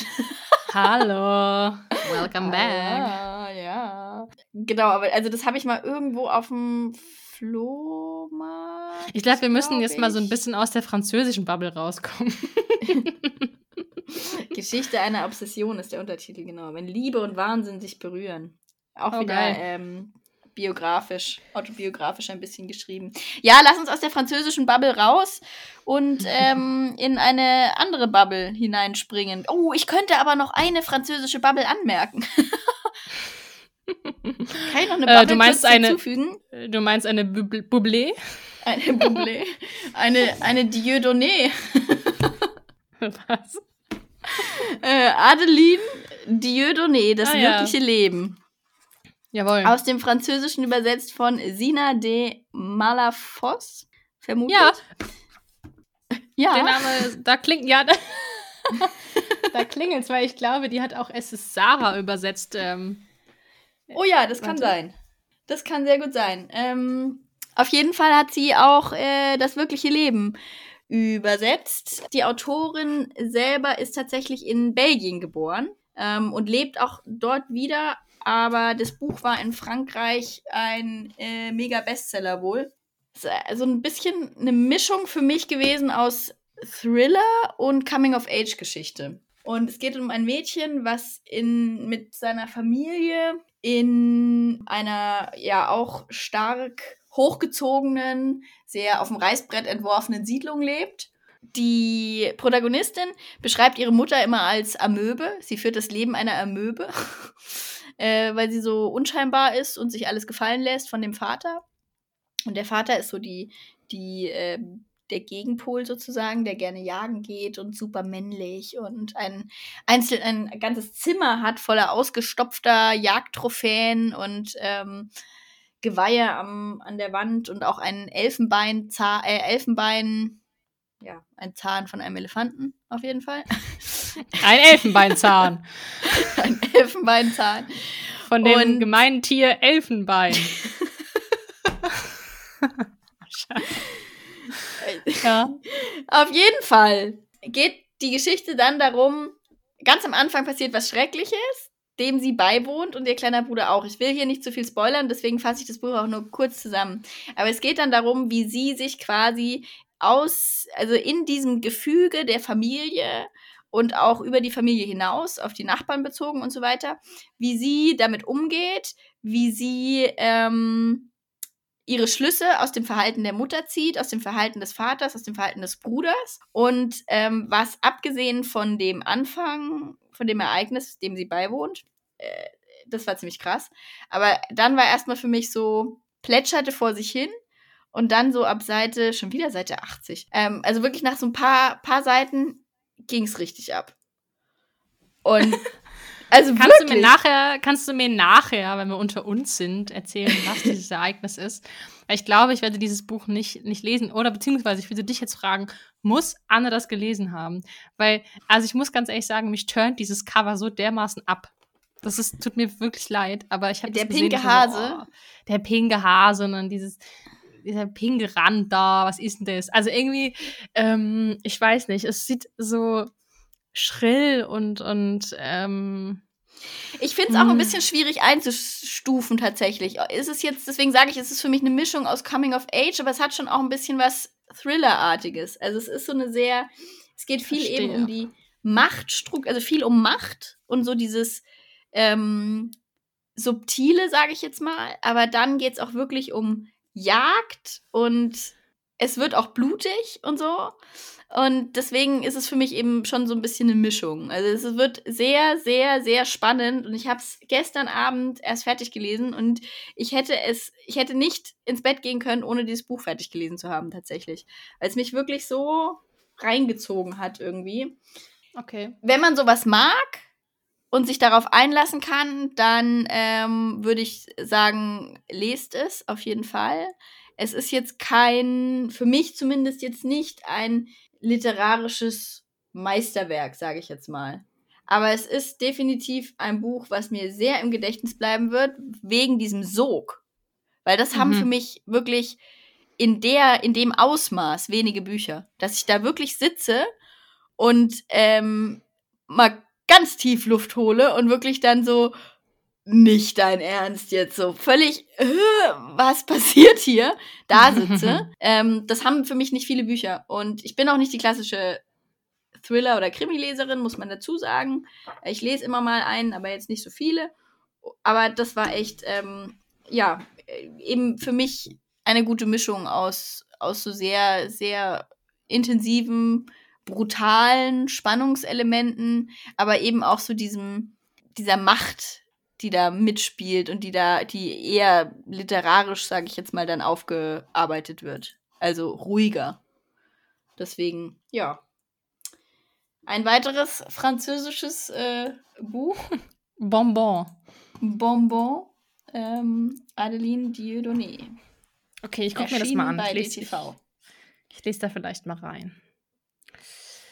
Hallo, welcome back. Ah, ja. Genau, aber also das habe ich mal irgendwo auf dem Flohmarkt. Ich glaube, wir müssen glaub jetzt mal so ein bisschen aus der französischen Bubble rauskommen. Geschichte einer Obsession ist der Untertitel, genau. Wenn Liebe und Wahnsinn sich berühren. Auch Oh, wieder ähm, biografisch, autobiografisch ein bisschen geschrieben. Ja, lass uns aus der französischen Bubble raus und ähm, in eine andere Bubble hineinspringen. Oh, ich könnte aber noch eine französische Bubble anmerken. Kann ich noch eine Äh, Bubble du meinst eine- hinzufügen? Du meinst eine Bubl- Bublé? Eine Bubble. eine, eine Dieudonné. Was? Äh, Adeline Dieudonné, das Ah, ja. wirkliche Leben. Jawohl. Aus dem Französischen übersetzt von Sina de Malafos. Vermutet. Ja. Ja. Der Name, da klingt, ja, da, da klingelt's, weil ich glaube, die hat auch Es ist Sarah übersetzt. Ähm, Oh ja, das kann Warte. sein. Das kann sehr gut sein. Ähm, auf jeden Fall hat sie auch äh, das wirkliche Leben übersetzt. Die Autorin selber ist tatsächlich in Belgien geboren ähm, und lebt auch dort wieder. Aber das Buch war in Frankreich ein äh, mega Bestseller wohl. So also ein bisschen eine Mischung für mich gewesen aus Thriller und Coming-of-Age-Geschichte. Und es geht um ein Mädchen, was in, mit seiner Familie in einer ja auch stark hochgezogenen, sehr auf dem Reißbrett entworfenen Siedlung lebt. Die Protagonistin beschreibt ihre Mutter immer als Amöbe. Sie führt das Leben einer Amöbe, äh, weil sie so unscheinbar ist und sich alles gefallen lässt von dem Vater. Und der Vater ist so die, die, äh, der Gegenpol sozusagen, der gerne jagen geht und super männlich und ein einzeln ein ganzes Zimmer hat voller ausgestopfter Jagdtrophäen und ähm, Geweihe am, an der Wand und auch ein Elfenbein, äh, Elfenbein, ja, ein Zahn von einem Elefanten auf jeden Fall. ein Elfenbeinzahn. ein Elfenbeinzahn. Von dem Und- gemeinen Tier Elfenbein. ja. Auf jeden Fall geht die Geschichte dann darum, ganz am Anfang passiert was Schreckliches, dem sie beiwohnt und ihr kleiner Bruder auch. Ich will hier nicht zu viel spoilern, deswegen fasse ich das Buch auch nur kurz zusammen. Aber es geht dann darum, wie sie sich quasi aus, also in diesem Gefüge der Familie und auch über die Familie hinaus, auf die Nachbarn bezogen und so weiter, wie sie damit umgeht, wie sie ähm, ihre Schlüsse aus dem Verhalten der Mutter zieht, aus dem Verhalten des Vaters, aus dem Verhalten des Bruders und ähm, was abgesehen von dem Anfang, von dem Ereignis, dem sie beiwohnt, äh, das war ziemlich krass. Aber dann war erstmal für mich so, plätscherte vor sich hin und dann so ab Seite, schon wieder Seite 80. Ähm, also wirklich nach so ein paar, paar Seiten ging es richtig ab. Und also Kannst du wirklich. mir nachher, kannst du mir nachher, wenn wir unter uns sind, erzählen, was dieses Ereignis ist? Weil ich glaube, ich werde dieses Buch nicht, nicht lesen. Oder beziehungsweise ich würde dich jetzt fragen, muss Anne das gelesen haben? Weil, also ich muss ganz ehrlich sagen, mich turnt dieses Cover so dermaßen ab. Das ist, tut mir wirklich leid, aber ich habe Der gesehen, pinke ich war so, Hase? oh, der pinke Hase und dann dieses dieser pinke Rand da, was ist denn das? Also irgendwie, ähm, ich weiß nicht, es sieht so schrill und, und ähm, ich finde es auch ein hm. bisschen schwierig einzustufen tatsächlich. Ist es jetzt, deswegen sage ich, es ist für mich eine Mischung aus Coming of Age, aber es hat schon auch ein bisschen was Thriller-artiges. Also es ist so eine sehr, es geht viel Verstehe. eben um die Machtstruktur, also viel um Macht und so dieses ähm, subtile, sage ich jetzt mal. Aber dann geht es auch wirklich um Jagd und es wird auch blutig und so. Und deswegen ist es für mich eben schon so ein bisschen eine Mischung. Also es wird sehr, sehr, sehr spannend. Und ich habe es gestern Abend erst fertig gelesen und ich hätte es, ich hätte nicht ins Bett gehen können, ohne dieses Buch fertig gelesen zu haben, tatsächlich. Weil es mich wirklich so reingezogen hat irgendwie. Okay. Wenn man sowas mag und sich darauf einlassen kann, dann ähm, würde ich sagen, lest es auf jeden Fall. Es ist jetzt kein, für mich zumindest jetzt nicht ein literarisches Meisterwerk, sage ich jetzt mal. Aber es ist definitiv ein Buch, was mir sehr im Gedächtnis bleiben wird, wegen diesem Sog. Weil das mhm. haben für mich wirklich in der, in dem Ausmaß wenige Bücher, dass ich da wirklich sitze und ähm, mal ganz tief Luft hole und wirklich dann so, nicht dein Ernst jetzt so völlig, äh, was passiert hier, da sitze. ähm, das haben für mich nicht viele Bücher. Und ich bin auch nicht die klassische Thriller- oder Krimileserin, muss man dazu sagen. Ich lese immer mal einen, aber jetzt nicht so viele. Aber das war echt, ähm, ja, eben für mich eine gute Mischung aus, aus so sehr, sehr intensiven, brutalen Spannungselementen, aber eben auch so diesem, dieser Macht, die da mitspielt und die da, die eher literarisch, sage ich jetzt mal, dann aufgearbeitet wird. Also ruhiger. Deswegen, ja. Ein weiteres französisches äh, Buch. Bonbon. Bonbon. Ähm, Adeline Dieudonné. Okay, ich gucke mir das mal an. Ich lese, ich, ich lese da vielleicht mal rein.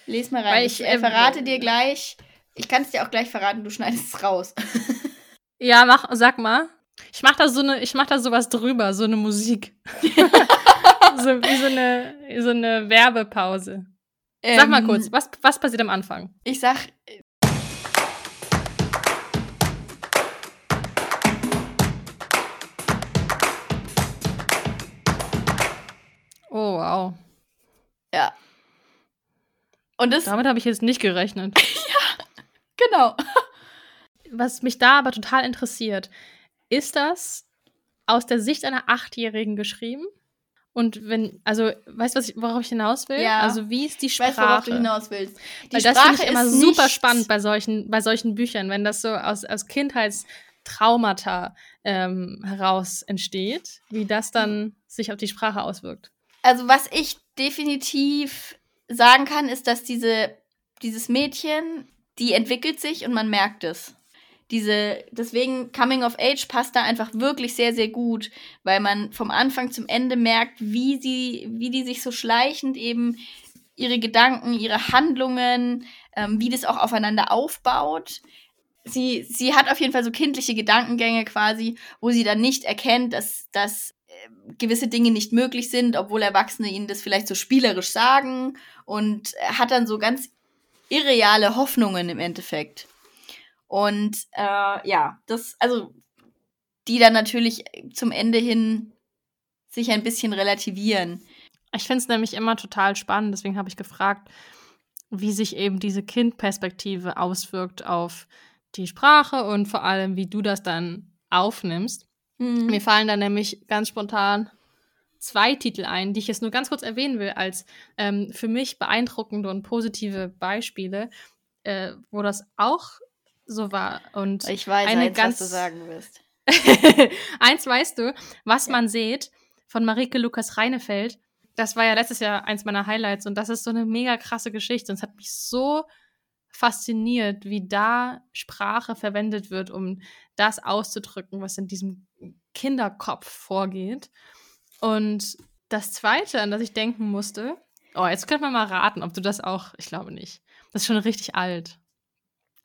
Lies mal rein. Weil ich, ich äh, verrate dir gleich, ich kann es dir auch gleich verraten, du schneidest es raus. Ja, mach, sag mal. Ich mach da so eine, ich mach da sowas drüber, so eine Musik. so, wie so eine, so eine Werbepause. Ähm, sag mal ähm, kurz, was, was passiert am Anfang? Ich sag. Oh, wow. Ja. Und das. Damit habe ich jetzt nicht gerechnet. ja, genau was mich da aber total interessiert, ist das aus der Sicht einer Achtjährigen geschrieben? Und wenn, also, weißt du, was ich, worauf ich hinaus will? Ja. Also, wie ist die Sprache? Ich weiß, worauf du hinaus willst. Die Weil das finde ich immer super spannend bei solchen, bei solchen Büchern, wenn das so aus, aus Kindheitstraumata ähm, heraus entsteht, wie das dann sich auf die Sprache auswirkt. Also, was ich definitiv sagen kann, ist, dass diese, dieses Mädchen, die entwickelt sich und man merkt es diese, deswegen Coming of Age passt da einfach wirklich sehr, sehr gut, weil man vom Anfang zum Ende merkt, wie sie, wie die sich so schleichend eben ihre Gedanken, ihre Handlungen, ähm, wie das auch aufeinander aufbaut. Sie, sie hat auf jeden Fall so kindliche Gedankengänge quasi, wo sie dann nicht erkennt, dass, dass äh, gewisse Dinge nicht möglich sind, obwohl Erwachsene ihnen das vielleicht so spielerisch sagen und hat dann so ganz irreale Hoffnungen im Endeffekt. Und äh, ja, das, also die dann natürlich zum Ende hin sich ein bisschen relativieren. Ich finde es nämlich immer total spannend, deswegen habe ich gefragt, wie sich eben diese Kindperspektive auswirkt auf die Sprache und vor allem, wie du das dann aufnimmst. Mhm. Mir fallen da nämlich ganz spontan zwei Titel ein, die ich jetzt nur ganz kurz erwähnen will, als ähm, für mich beeindruckende und positive Beispiele, äh, wo das auch so war. Und ich weiß, eine eins, ganz, was du sagen wirst. eins weißt du, was ja. man sieht von Marike Lukas Reinefeld. Das war ja letztes Jahr eins meiner Highlights und das ist so eine mega krasse Geschichte. Und es hat mich so fasziniert, wie da Sprache verwendet wird, um das auszudrücken, was in diesem Kinderkopf vorgeht. Und das Zweite, an das ich denken musste, oh, jetzt könnte man mal raten, ob du das auch, ich glaube nicht. Das ist schon richtig alt.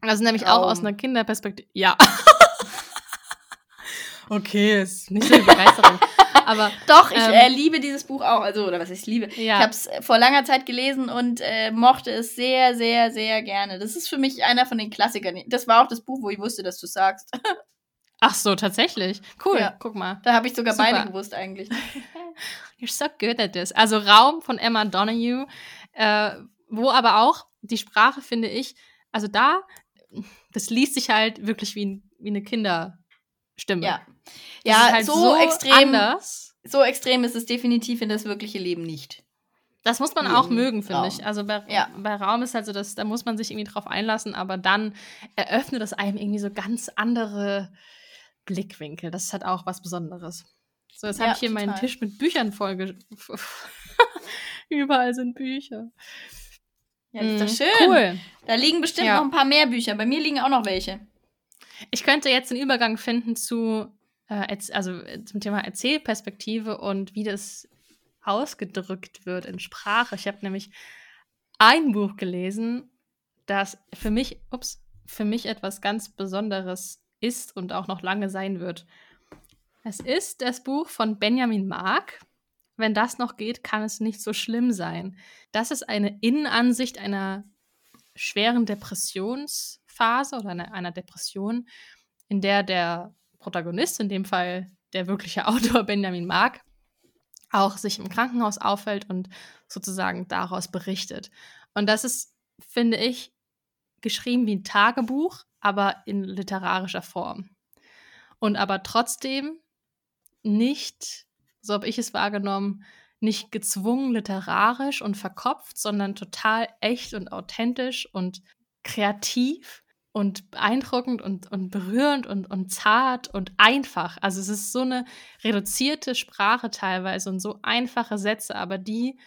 Das ist nämlich Traum. auch aus einer Kinderperspektive. Ja. Okay, ist nicht so eine Begeisterung. Aber Doch, ich ähm, äh, liebe dieses Buch auch. Also, oder was ich liebe. Ja. Ich habe es vor langer Zeit gelesen und äh, mochte es sehr, sehr, sehr gerne. Das ist für mich einer von den Klassikern. Das war auch das Buch, wo ich wusste, dass du sagst. ach so, tatsächlich. Cool, Ja. guck mal. Da habe ich sogar Super. beide gewusst eigentlich. You're so good at this. Also Raum von Emma Donoghue, äh, wo aber auch die Sprache, finde ich, also da, das liest sich halt wirklich wie, ein, wie eine Kinderstimme. Ja. Das Ja, halt so, extrem. anders. So extrem ist es definitiv in das wirkliche Leben nicht. Das muss man Wie auch mögen, finde ich. Also bei, Ja. bei Raum ist halt so, dass, da muss man sich irgendwie drauf einlassen, aber dann eröffnet es einem irgendwie so ganz andere Blickwinkel. Das ist halt auch was Besonderes. So, jetzt Ja, habe ich hier meinen total. Tisch mit Büchern voll. Überall sind Bücher. Ja, das ist doch Mhm. schön. Cool. Da liegen bestimmt Ja. noch ein paar mehr Bücher. Bei mir liegen auch noch welche. Ich könnte jetzt den Übergang finden zu, äh, also äh, zum Thema Erzählperspektive und wie das ausgedrückt wird in Sprache. Ich habe nämlich ein Buch gelesen, das für mich, ups, für mich etwas ganz Besonderes ist und auch noch lange sein wird. Es ist das Buch von Benjamin Mark. Wenn das noch geht, kann es nicht so schlimm sein. Das ist eine Innenansicht einer schweren Depressionsphase oder einer, Depression, in der der Protagonist, in dem Fall der wirkliche Autor Benjamin Mark, auch sich im Krankenhaus aufhält und sozusagen daraus berichtet. Und das ist, finde ich, geschrieben wie ein Tagebuch, aber in literarischer Form. Und aber trotzdem nicht, so habe ich es wahrgenommen, nicht gezwungen literarisch und verkopft, sondern total echt und authentisch und kreativ und beeindruckend und, und berührend und, und zart und einfach. Also es ist so eine reduzierte Sprache teilweise und so einfache Sätze, aber die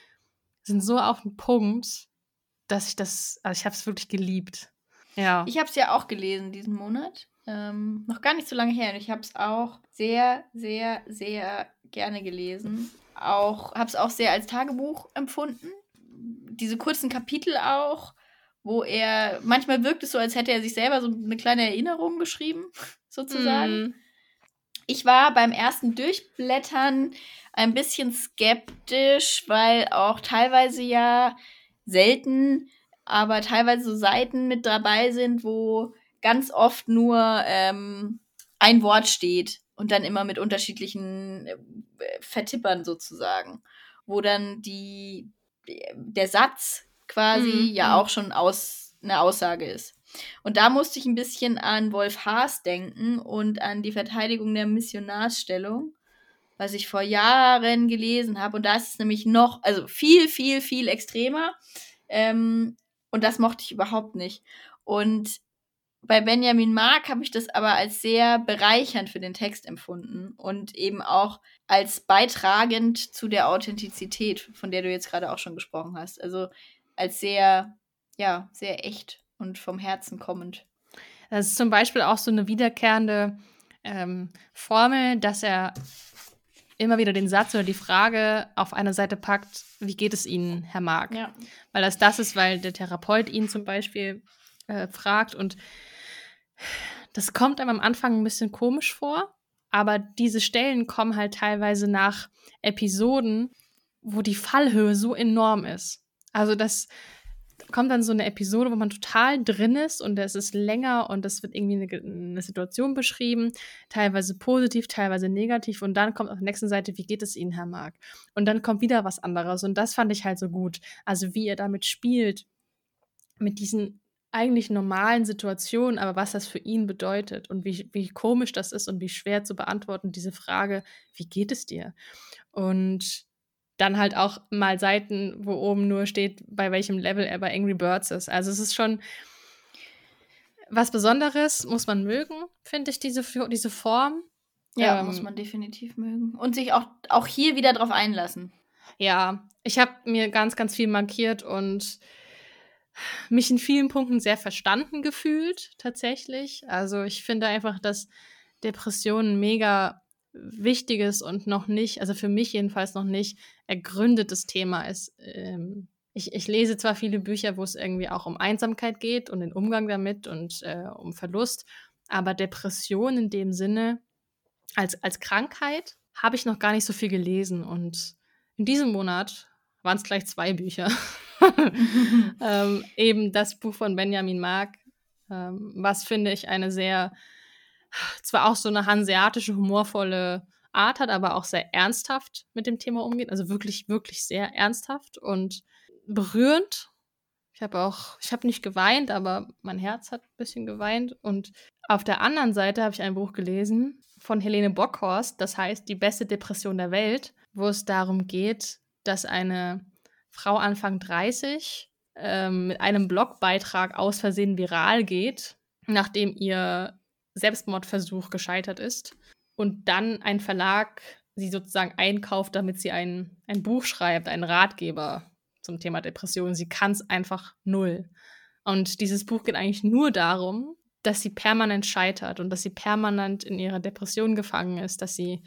sind so auf den Punkt, dass ich das, also ich habe es wirklich geliebt. Ja. Ich habe es ja auch gelesen diesen Monat. Ähm, noch gar nicht so lange her. Und ich habe es auch sehr, sehr, sehr gerne gelesen. Auch habe es auch sehr als Tagebuch empfunden. Diese kurzen Kapitel auch, wo er manchmal wirkt es so, als hätte er sich selber so eine kleine Erinnerung geschrieben, sozusagen. Mm, Ich war beim ersten Durchblättern ein bisschen skeptisch, weil auch teilweise ja selten, aber teilweise so Seiten mit dabei sind, wo ganz oft nur ähm, ein Wort steht und dann immer mit unterschiedlichen äh, Vertippern sozusagen, wo dann die der Satz quasi Mhm, ja mhm. auch schon aus eine Aussage ist. Und da musste ich ein bisschen an Wolf Haas denken und an die Verteidigung der Missionarsstellung, was ich vor Jahren gelesen habe. Und da ist es nämlich noch, also viel, viel, viel extremer. Ähm, und das mochte ich überhaupt nicht. Und bei Benjamin Mark habe ich das aber als sehr bereichernd für den Text empfunden und eben auch als beitragend zu der Authentizität, von der du jetzt gerade auch schon gesprochen hast. Also als sehr, ja, sehr echt und vom Herzen kommend. Das ist zum Beispiel auch so eine wiederkehrende ähm, Formel, dass er immer wieder den Satz oder die Frage auf eine Seite packt, wie geht es Ihnen, Herr Mark? Ja. Weil das das ist, weil der Therapeut ihn zum Beispiel äh, fragt und das kommt einem am Anfang ein bisschen komisch vor, aber diese Stellen kommen halt teilweise nach Episoden, wo die Fallhöhe so enorm ist. Also das kommt dann so eine Episode, wo man total drin ist und es ist länger und es wird irgendwie eine, eine Situation beschrieben, teilweise positiv, teilweise negativ und dann kommt auf der nächsten Seite, wie geht es Ihnen, Herr Mark? Und dann kommt wieder was anderes und das fand ich halt so gut. Also wie er damit spielt, mit diesen eigentlich normalen Situationen, aber was das für ihn bedeutet und wie, wie komisch das ist und wie schwer zu beantworten, diese Frage, wie geht es dir? Und dann halt auch mal Seiten, wo oben nur steht, bei welchem Level er bei Angry Birds ist. Also es ist schon was Besonderes, muss man mögen, finde ich, diese, diese Form. Ja, Ähm, muss man definitiv mögen. Und sich auch, auch hier wieder drauf einlassen. Ja, ich habe mir ganz, ganz viel markiert und mich in vielen Punkten sehr verstanden gefühlt, tatsächlich. Also ich finde einfach, dass Depressionen mega wichtiges und noch nicht, also für mich jedenfalls noch nicht ergründetes Thema ist. Ähm, ich, ich lese zwar viele Bücher, wo es irgendwie auch um Einsamkeit geht und den Umgang damit und äh, um Verlust, aber Depression in dem Sinne als, als Krankheit habe ich noch gar nicht so viel gelesen und in diesem Monat waren es gleich zwei Bücher. ähm, eben das Buch von Benjamin Mark, ähm, was finde ich eine sehr, zwar auch so eine hanseatische, humorvolle Art hat, aber auch sehr ernsthaft mit dem Thema umgeht. Also wirklich, wirklich sehr ernsthaft und berührend. Ich habe auch, ich habe nicht geweint, aber mein Herz hat ein bisschen geweint. Und auf der anderen Seite habe ich ein Buch gelesen von Helene Bockhorst, das heißt Die beste Depression der Welt, wo es darum geht, dass eine Frau Anfang 30 ähm, mit einem Blogbeitrag aus Versehen viral geht, nachdem ihr Selbstmordversuch gescheitert ist und dann ein Verlag sie sozusagen einkauft, damit sie ein, ein Buch schreibt, einen Ratgeber zum Thema Depression. Sie kann es einfach null. Und dieses Buch geht eigentlich nur darum, dass sie permanent scheitert und dass sie permanent in ihrer Depression gefangen ist, dass sie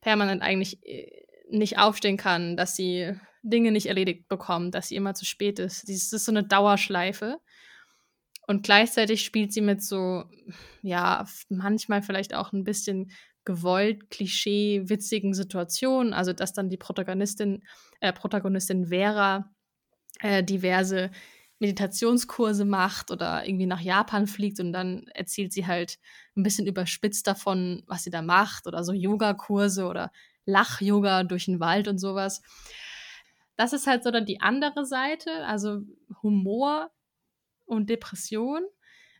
permanent eigentlich äh, nicht aufstehen kann, dass sie Dinge nicht erledigt bekommt, dass sie immer zu spät ist. Das ist so eine Dauerschleife. Und gleichzeitig spielt sie mit so, ja, manchmal vielleicht auch ein bisschen gewollt, klischee, witzigen Situationen. Also, dass dann die Protagonistin, äh, Protagonistin Vera äh, diverse Meditationskurse macht oder irgendwie nach Japan fliegt und dann erzählt sie halt ein bisschen überspitzt davon, was sie da macht oder so Yogakurse oder Lach-Yoga durch den Wald und sowas. Das ist halt so dann die andere Seite, also Humor und Depression.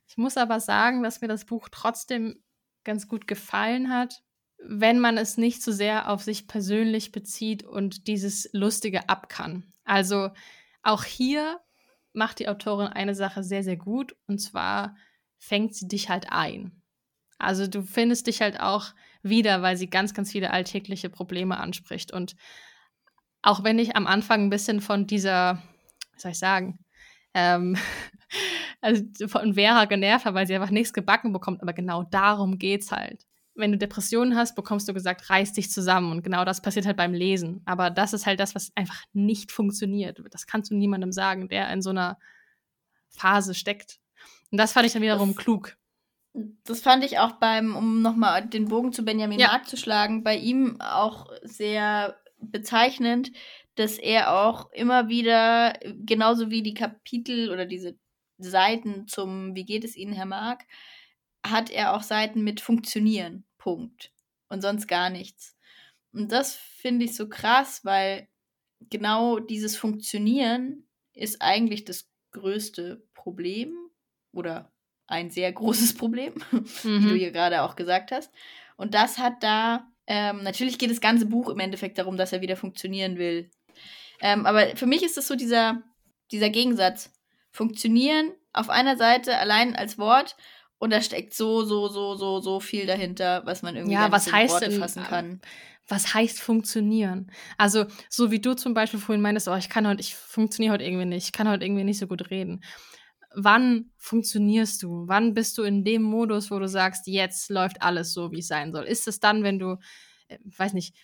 Ich muss aber sagen, dass mir das Buch trotzdem ganz gut gefallen hat, wenn man es nicht zu so sehr auf sich persönlich bezieht und dieses Lustige ab kann. Also auch hier macht die Autorin eine Sache sehr, sehr gut und zwar fängt sie dich halt ein. Also du findest dich halt auch wieder, weil sie ganz, ganz viele alltägliche Probleme anspricht. Und auch wenn ich am Anfang ein bisschen von dieser, was soll ich sagen, ähm, also von Vera genervt habe, weil sie einfach nichts gebacken bekommt, aber genau darum geht's halt. Wenn du Depressionen hast, bekommst du gesagt, reiß dich zusammen. Und genau das passiert halt beim Lesen. Aber das ist halt das, was einfach nicht funktioniert. Das kannst du niemandem sagen, der in so einer Phase steckt. Und das fand ich dann wiederum das, klug. Das fand ich auch beim, um nochmal den Bogen zu Benjamin ja. Mark zu schlagen, bei ihm auch sehr bezeichnend, dass er auch immer wieder, genauso wie die Kapitel oder diese Seiten zum Wie geht es Ihnen, Herr Mark, hat er auch Seiten mit Funktionieren. Punkt. Und sonst gar nichts. Und das finde ich so krass, weil genau dieses Funktionieren ist eigentlich das größte Problem oder ein sehr großes Problem, mhm. wie du mhm. hier gerade auch gesagt hast. Und das hat da, ähm, natürlich geht das ganze Buch im Endeffekt darum, dass er wieder funktionieren will. Ähm, aber für mich ist das so dieser, dieser Gegensatz. Funktionieren auf einer Seite allein als Wort und da steckt so, so, so, so, so viel dahinter, was man irgendwie ja, was heißt Worte denn, fassen kann. Was heißt funktionieren? Also, so wie du zum Beispiel vorhin meinst, oh, ich kann heute, ich funktioniere heute irgendwie nicht, ich kann heute irgendwie nicht so gut reden. Wann funktionierst du? Wann bist du in dem Modus, wo du sagst, jetzt läuft alles so, wie es sein soll? Ist es dann, wenn du, äh, weiß nicht,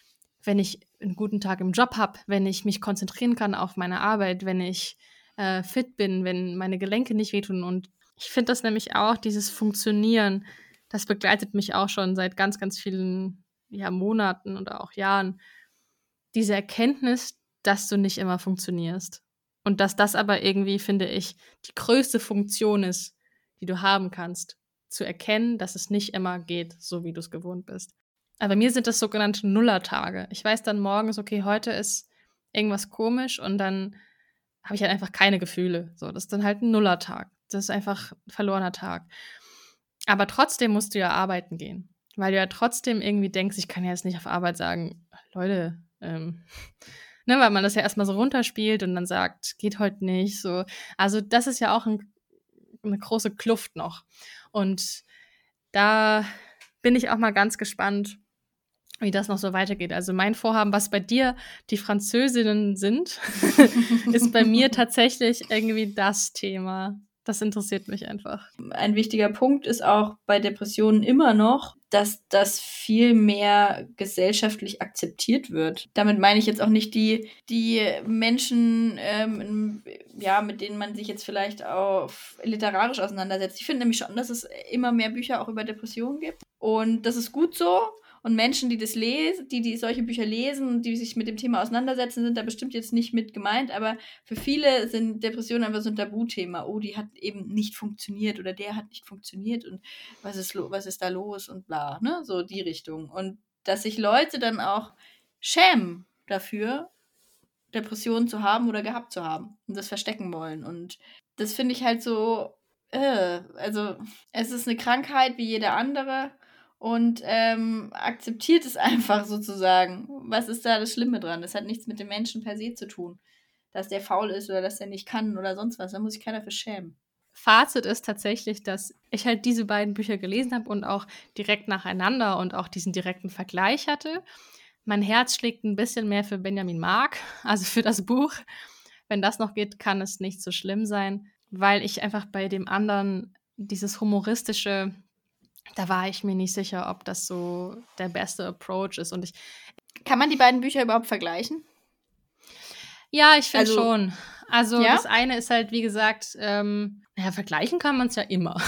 wenn ich einen guten Tag im Job habe, wenn ich mich konzentrieren kann auf meine Arbeit, wenn ich äh, fit bin, wenn meine Gelenke nicht wehtun. Und ich finde das nämlich auch, dieses Funktionieren, das begleitet mich auch schon seit ganz, ganz vielen ja, Monaten oder auch Jahren. Diese Erkenntnis, dass du nicht immer funktionierst. Und dass das aber irgendwie, finde ich, die größte Funktion ist, die du haben kannst. Zu erkennen, dass es nicht immer geht, so wie du es gewohnt bist. Aber mir sind das sogenannte Nullertage. Ich weiß dann morgens, okay, heute ist irgendwas komisch und dann habe ich halt einfach keine Gefühle. So, das ist dann halt ein Nullertag. Das ist einfach ein verlorener Tag. Aber trotzdem musst du ja arbeiten gehen. Weil du ja trotzdem irgendwie denkst, ich kann ja jetzt nicht auf Arbeit sagen, Leute, ähm, ne, weil man das ja erstmal so runterspielt und dann sagt, geht heute nicht. So. Also, das ist ja auch ein, eine große Kluft noch. Und da bin ich auch mal ganz gespannt, wie das noch so weitergeht. Also mein Vorhaben, was bei dir die Französinnen sind, ist bei mir tatsächlich irgendwie das Thema. Das interessiert mich einfach. Ein wichtiger Punkt ist auch bei Depressionen immer noch, dass das viel mehr gesellschaftlich akzeptiert wird. Damit meine ich jetzt auch nicht die, die Menschen, ähm, ja, mit denen man sich jetzt vielleicht auch literarisch auseinandersetzt. Ich finde nämlich schon, dass es immer mehr Bücher auch über Depressionen gibt. Und das ist gut so. Und Menschen, die das lesen, die, die solche Bücher lesen und die sich mit dem Thema auseinandersetzen, sind da bestimmt jetzt nicht mit gemeint, aber für viele sind Depressionen einfach so ein Tabuthema. Oh, die hat eben nicht funktioniert oder der hat nicht funktioniert und was ist, was ist da los und bla, ne? So die Richtung. Und dass sich Leute dann auch schämen dafür, Depressionen zu haben oder gehabt zu haben und das verstecken wollen. Und das finde ich halt so, äh, also es ist eine Krankheit wie jede andere und ähm, akzeptiert es einfach sozusagen. Was ist da das Schlimme dran? Das hat nichts mit dem Menschen per se zu tun. Dass der faul ist oder dass er nicht kann oder sonst was. Da muss sich keiner für schämen. Fazit ist tatsächlich, dass ich halt diese beiden Bücher gelesen habe und auch direkt nacheinander und auch diesen direkten Vergleich hatte. Mein Herz schlägt ein bisschen mehr für Benjamin Mark, also für das Buch. Wenn das noch geht, kann es nicht so schlimm sein, weil ich einfach bei dem anderen dieses humoristische, da war ich mir nicht sicher, ob das so der beste Approach ist. Und ich. Kann man die beiden Bücher überhaupt vergleichen? Ja, ich finde also, schon. Also ja? das eine ist halt, wie gesagt, ähm, naja, vergleichen kann man es ja immer.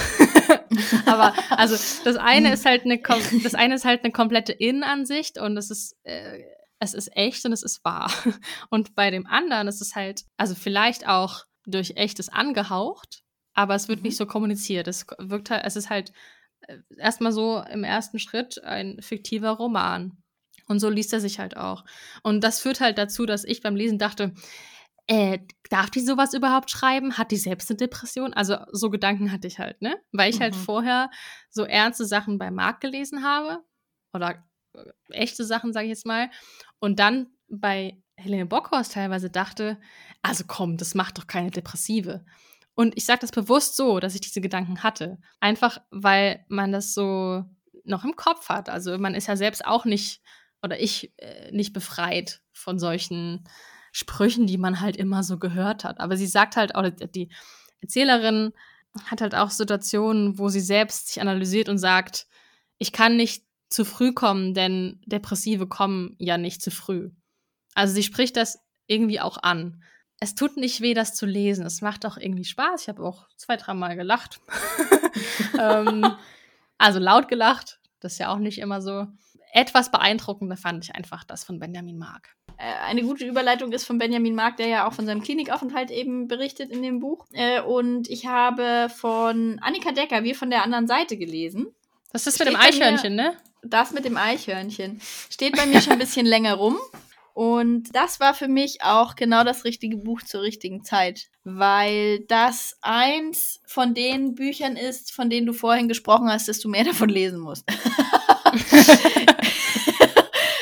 Aber also das eine ist halt eine das eine ist halt eine komplette Innenansicht und es ist äh, es ist echt und es ist wahr. Und bei dem anderen ist es halt, also vielleicht auch durch echtes angehaucht, aber es wird mhm. nicht so kommuniziert. Es wirkt halt, es ist halt erstmal so im ersten Schritt ein fiktiver Roman. Und so liest er sich halt auch. Und das führt halt dazu, dass ich beim Lesen dachte, äh, darf die sowas überhaupt schreiben? Hat die selbst eine Depression? Also so Gedanken hatte ich halt, ne? Weil ich halt mhm. halt vorher so ernste Sachen bei Marc gelesen habe oder äh, echte Sachen, sage ich jetzt mal, und dann bei Helene Bockhorst teilweise dachte, also komm, das macht doch keine Depressive. Und ich sage das bewusst so, dass ich diese Gedanken hatte. Einfach, weil man das so noch im Kopf hat. Also man ist ja selbst auch nicht, oder ich äh, nicht befreit von solchen Sprüchen, die man halt immer so gehört hat. Aber sie sagt halt auch, die Erzählerin hat halt auch Situationen, wo sie selbst sich analysiert und sagt, ich kann nicht zu früh kommen, denn Depressive kommen ja nicht zu früh. Also sie spricht das irgendwie auch an. Es tut nicht weh, das zu lesen. Es macht auch irgendwie Spaß. Ich habe auch zwei, dreimal gelacht. ähm, also laut gelacht. Das ist ja auch nicht immer so. Etwas beeindruckender fand ich einfach das von Benjamin Mark. Äh, eine gute Überleitung ist von Benjamin Mark, der ja auch von seinem Klinikaufenthalt eben berichtet in dem Buch. Äh, und ich habe von Annika Decker, wir von der anderen Seite gelesen. Das ist mit dem Eichhörnchen, ne? Das mit dem Eichhörnchen. Steht bei mir schon ein bisschen länger rum. Und das war für mich auch genau das richtige Buch zur richtigen Zeit, weil das eins von den Büchern ist, von denen du vorhin gesprochen hast, dass du mehr davon lesen musst.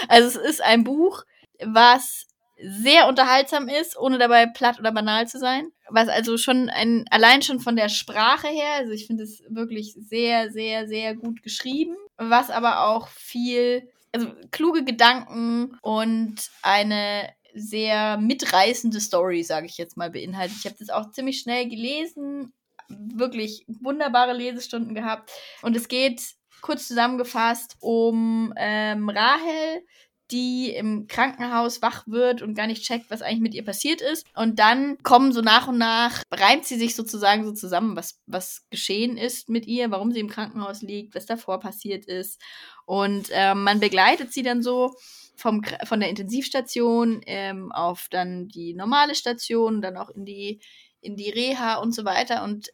also es ist ein Buch, was sehr unterhaltsam ist, ohne dabei platt oder banal zu sein. Was also schon ein, allein schon von der Sprache her, also ich finde es wirklich sehr, sehr, sehr gut geschrieben, was aber auch viel also kluge Gedanken und eine sehr mitreißende Story, sage ich jetzt mal, beinhaltet. Ich habe das auch ziemlich schnell gelesen, wirklich wunderbare Lesestunden gehabt. Und es geht kurz zusammengefasst um ähm, Rahel, die im Krankenhaus wach wird und gar nicht checkt, was eigentlich mit ihr passiert ist. Und dann kommen so nach und nach, reimt sie sich sozusagen so zusammen, was, was geschehen ist mit ihr, warum sie im Krankenhaus liegt, was davor passiert ist. Und äh, man begleitet sie dann so vom, von der Intensivstation ähm, auf dann die normale Station, dann auch in die, in die Reha und so weiter. Und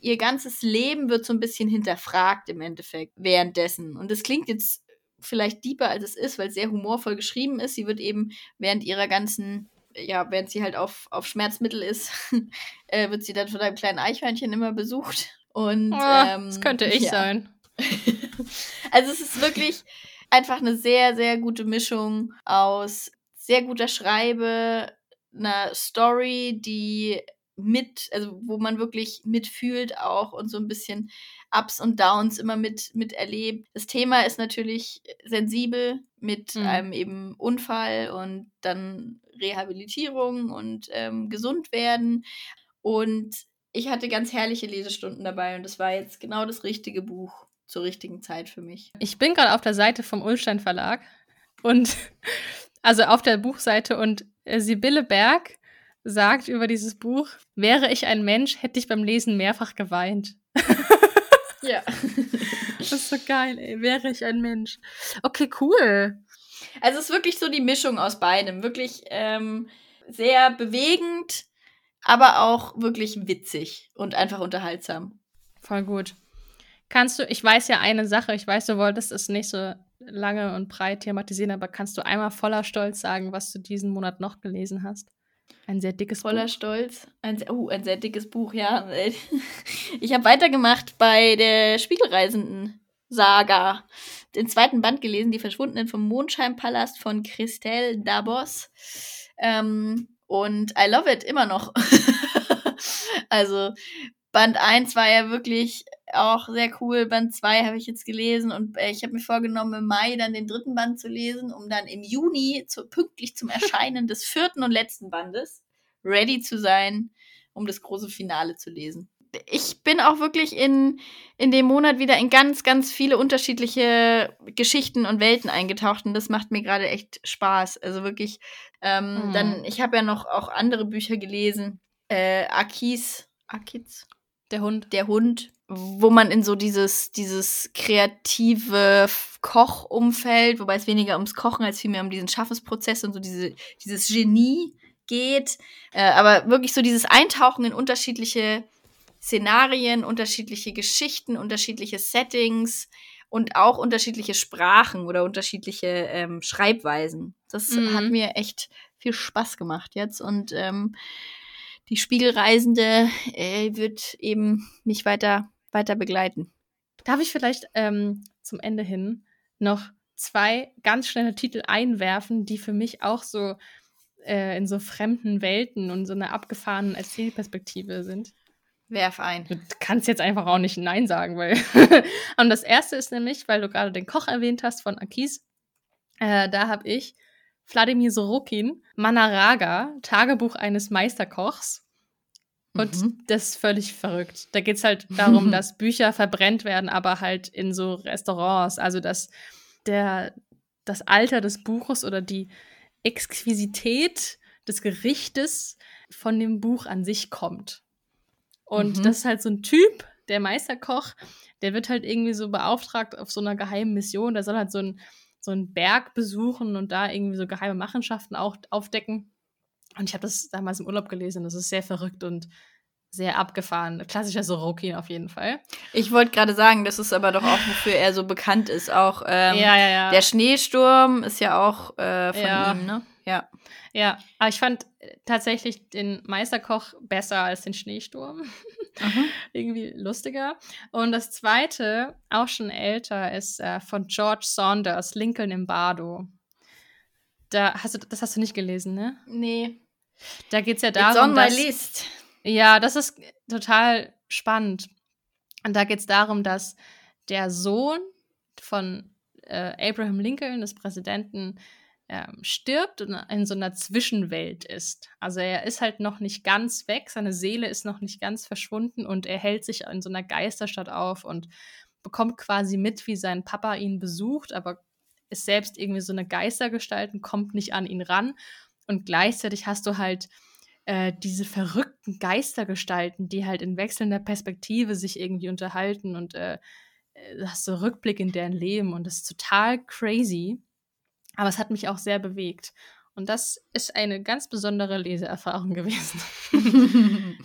ihr ganzes Leben wird so ein bisschen hinterfragt im Endeffekt währenddessen. Und das klingt jetzt vielleicht deeper, als es ist, weil es sehr humorvoll geschrieben ist. Sie wird eben während ihrer ganzen, ja, während sie halt auf, auf Schmerzmittel ist, äh, wird sie dann von einem kleinen Eichhörnchen immer besucht. Und oh, ähm, das könnte ich ja. sein. also es ist wirklich einfach eine sehr, sehr gute Mischung aus sehr guter Schreibe, einer Story, die mit, also wo man wirklich mitfühlt auch und so ein bisschen Ups und Downs immer mit, miterlebt. Das Thema ist natürlich sensibel mit mhm. einem eben Unfall und dann Rehabilitierung und ähm, gesund werden. Und ich hatte ganz herrliche Lesestunden dabei und das war jetzt genau das richtige Buch zur richtigen Zeit für mich. Ich bin gerade auf der Seite vom Ulstein Verlag und also auf der Buchseite und äh, Sibylle Berg sagt über dieses Buch, wäre ich ein Mensch, hätte ich beim Lesen mehrfach geweint. Ja. Das ist so geil, ey. Wäre ich ein Mensch. Okay, cool. Also es ist wirklich so die Mischung aus beidem. Wirklich ähm, sehr bewegend, aber auch wirklich witzig und einfach unterhaltsam. Voll gut. Kannst du, ich weiß ja eine Sache, ich weiß, du wolltest es nicht so lange und breit thematisieren, aber kannst du einmal voller Stolz sagen, was du diesen Monat noch gelesen hast? Ein sehr dickes Voller Buch. Stolz. Ein, oh, ein sehr dickes Buch, ja. Ich habe weitergemacht bei der Spiegelreisenden Saga. Den zweiten Band gelesen, Die Verschwundenen vom Mondscheinpalast von Christelle Dabos. Ähm, und I love it immer noch. also Band 1 war ja wirklich auch sehr cool. Band 2 habe ich jetzt gelesen und äh, ich habe mir vorgenommen, im Mai dann den dritten Band zu lesen, um dann im Juni zu, pünktlich zum Erscheinen des vierten und letzten Bandes ready zu sein, um das große Finale zu lesen. Ich bin auch wirklich in, in dem Monat wieder in ganz, ganz viele unterschiedliche Geschichten und Welten eingetaucht und das macht mir gerade echt Spaß. Also wirklich, ähm, mhm. dann, ich habe ja noch auch andere Bücher gelesen. Äh, Akis, Akiz, der Hund. Der Hund, wo man in so dieses, dieses kreative Kochumfeld, wobei es weniger ums Kochen als vielmehr um diesen Schaffensprozess und so diese, dieses Genie geht. Äh, aber wirklich so dieses Eintauchen in unterschiedliche Szenarien, unterschiedliche Geschichten, unterschiedliche Settings und auch unterschiedliche Sprachen oder unterschiedliche ähm, Schreibweisen. Das mhm. hat mir echt viel Spaß gemacht jetzt und ähm, die Spiegelreisende äh, wird eben mich weiter, weiter begleiten. Darf ich vielleicht ähm, zum Ende hin noch zwei ganz schnelle Titel einwerfen, die für mich auch so äh, in so fremden Welten und so einer abgefahrenen Erzählperspektive sind? Werf ein. Du kannst jetzt einfach auch nicht Nein sagen, weil. und das erste ist nämlich, weil du gerade den Koch erwähnt hast von Akis, äh, da habe ich Wladimir Sorokin, Manaraga, Tagebuch eines Meisterkochs. Und mhm. das ist völlig verrückt. Da geht es halt darum, dass Bücher verbrennt werden, aber halt in so Restaurants. Also, dass der, das Alter des Buches oder die Exquisität des Gerichtes von dem Buch an sich kommt. Und mhm. das ist halt so ein Typ, der Meisterkoch, der wird halt irgendwie so beauftragt auf so einer geheimen Mission. Der soll halt so ein so einen Berg besuchen und da irgendwie so geheime Machenschaften auch aufdecken. Und ich habe das damals im Urlaub gelesen. Das ist sehr verrückt und sehr abgefahren. Klassischer Sorokin auf jeden Fall. Ich wollte gerade sagen, das ist aber doch auch, wofür er so bekannt ist. Auch ähm, ja, ja, ja. der Schneesturm ist ja auch äh, von ja. ihm, ne? Ja. Ja, aber ich fand äh, tatsächlich den Meisterkoch besser als den Schneesturm. Irgendwie lustiger. Und das zweite, auch schon älter, ist äh, von George Saunders, Lincoln im Bardo. Da hast du, das hast du nicht gelesen, ne? Nee. Da geht es ja darum, dass, List. Ja, das ist total spannend. Und da geht es darum, dass der Sohn von äh, Abraham Lincoln, des Präsidenten, ähm, stirbt und in so einer Zwischenwelt ist. Also er ist halt noch nicht ganz weg, seine Seele ist noch nicht ganz verschwunden und er hält sich in so einer Geisterstadt auf und bekommt quasi mit, wie sein Papa ihn besucht, aber ist selbst irgendwie so eine Geistergestalt und kommt nicht an ihn ran. Und gleichzeitig hast du halt äh, diese verrückten Geistergestalten, die halt in wechselnder Perspektive sich irgendwie unterhalten und äh, äh hast so Rückblick in deren Leben und das ist total crazy. Aber es hat mich auch sehr bewegt. Und das ist eine ganz besondere Leseerfahrung gewesen.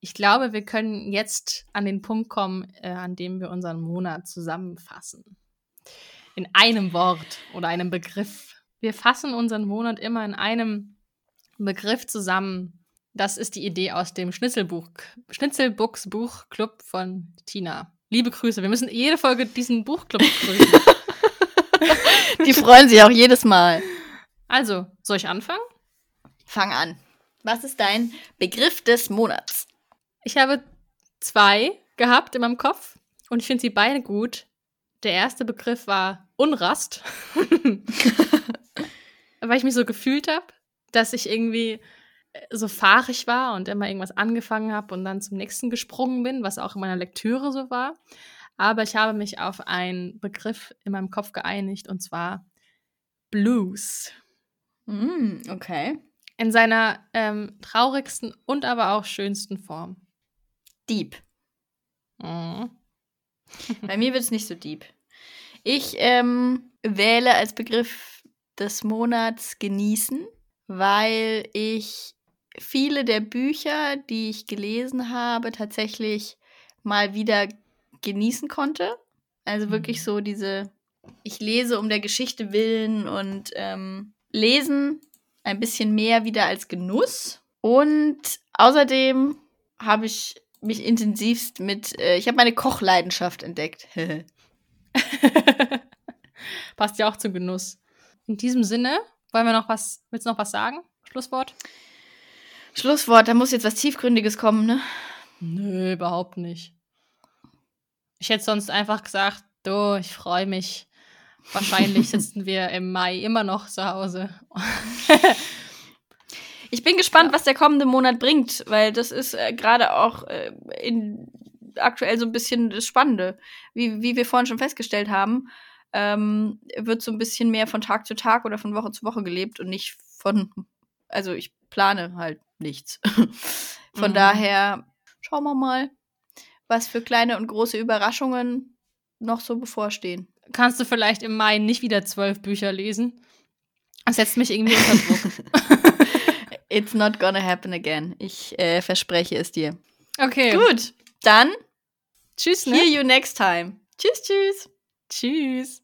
ich glaube, wir können jetzt an den Punkt kommen, äh, an dem wir unseren Monat zusammenfassen. In einem Wort oder einem Begriff. Wir fassen unseren Monat immer in einem Begriff zusammen. Das ist die Idee aus dem Schnitzelbuch, Schnitzelbuchs Buchclub von Tina. Liebe Grüße. Wir müssen jede Folge diesen Buchclub grüßen. Die freuen sich auch jedes Mal. Also, soll ich anfangen? Fang an. Was ist dein Begriff des Monats? Ich habe zwei gehabt in meinem Kopf und ich finde sie beide gut. Der erste Begriff war Unrast, weil ich mich so gefühlt habe, dass ich irgendwie so fahrig war und immer irgendwas angefangen habe und dann zum nächsten gesprungen bin, was auch in meiner Lektüre so war. Aber ich habe mich auf einen Begriff in meinem Kopf geeinigt und zwar Blues. Mm, okay. In seiner ähm, traurigsten und aber auch schönsten Form. Deep. Mm. Bei mir wird es nicht so deep. Ich ähm, wähle als Begriff des Monats genießen, weil ich viele der Bücher, die ich gelesen habe, tatsächlich mal wieder genießen konnte. Also wirklich Mhm. so diese, ich lese um der Geschichte willen und ähm, lesen ein bisschen mehr wieder als Genuss. Und außerdem habe ich mich intensivst mit, äh, ich habe meine Kochleidenschaft entdeckt. Passt ja auch zum Genuss. In diesem Sinne, wollen wir noch was, willst du noch was sagen? Schlusswort? Schlusswort, da muss jetzt was Tiefgründiges kommen, ne? Nö, überhaupt nicht. Ich hätte sonst einfach gesagt, du, ich freue mich. Wahrscheinlich sitzen wir im Mai immer noch zu Hause. Ich bin gespannt, Ja. was der kommende Monat bringt, weil das ist äh, gerade auch äh, in, aktuell so ein bisschen das Spannende. Wie, wie wir vorhin schon festgestellt haben, ähm, wird so ein bisschen mehr von Tag zu Tag oder von Woche zu Woche gelebt und nicht von, also ich plane halt nichts. von Mhm. daher schauen wir mal, was für kleine und große Überraschungen noch so bevorstehen. Kannst du vielleicht im Mai nicht wieder zwölf Bücher lesen? Das setzt mich irgendwie unter Druck. It's not gonna happen again. Ich äh, verspreche es dir. Okay. Gut, dann Tschüss, ne? hear you next time. Tschüss, tschüss. Tschüss.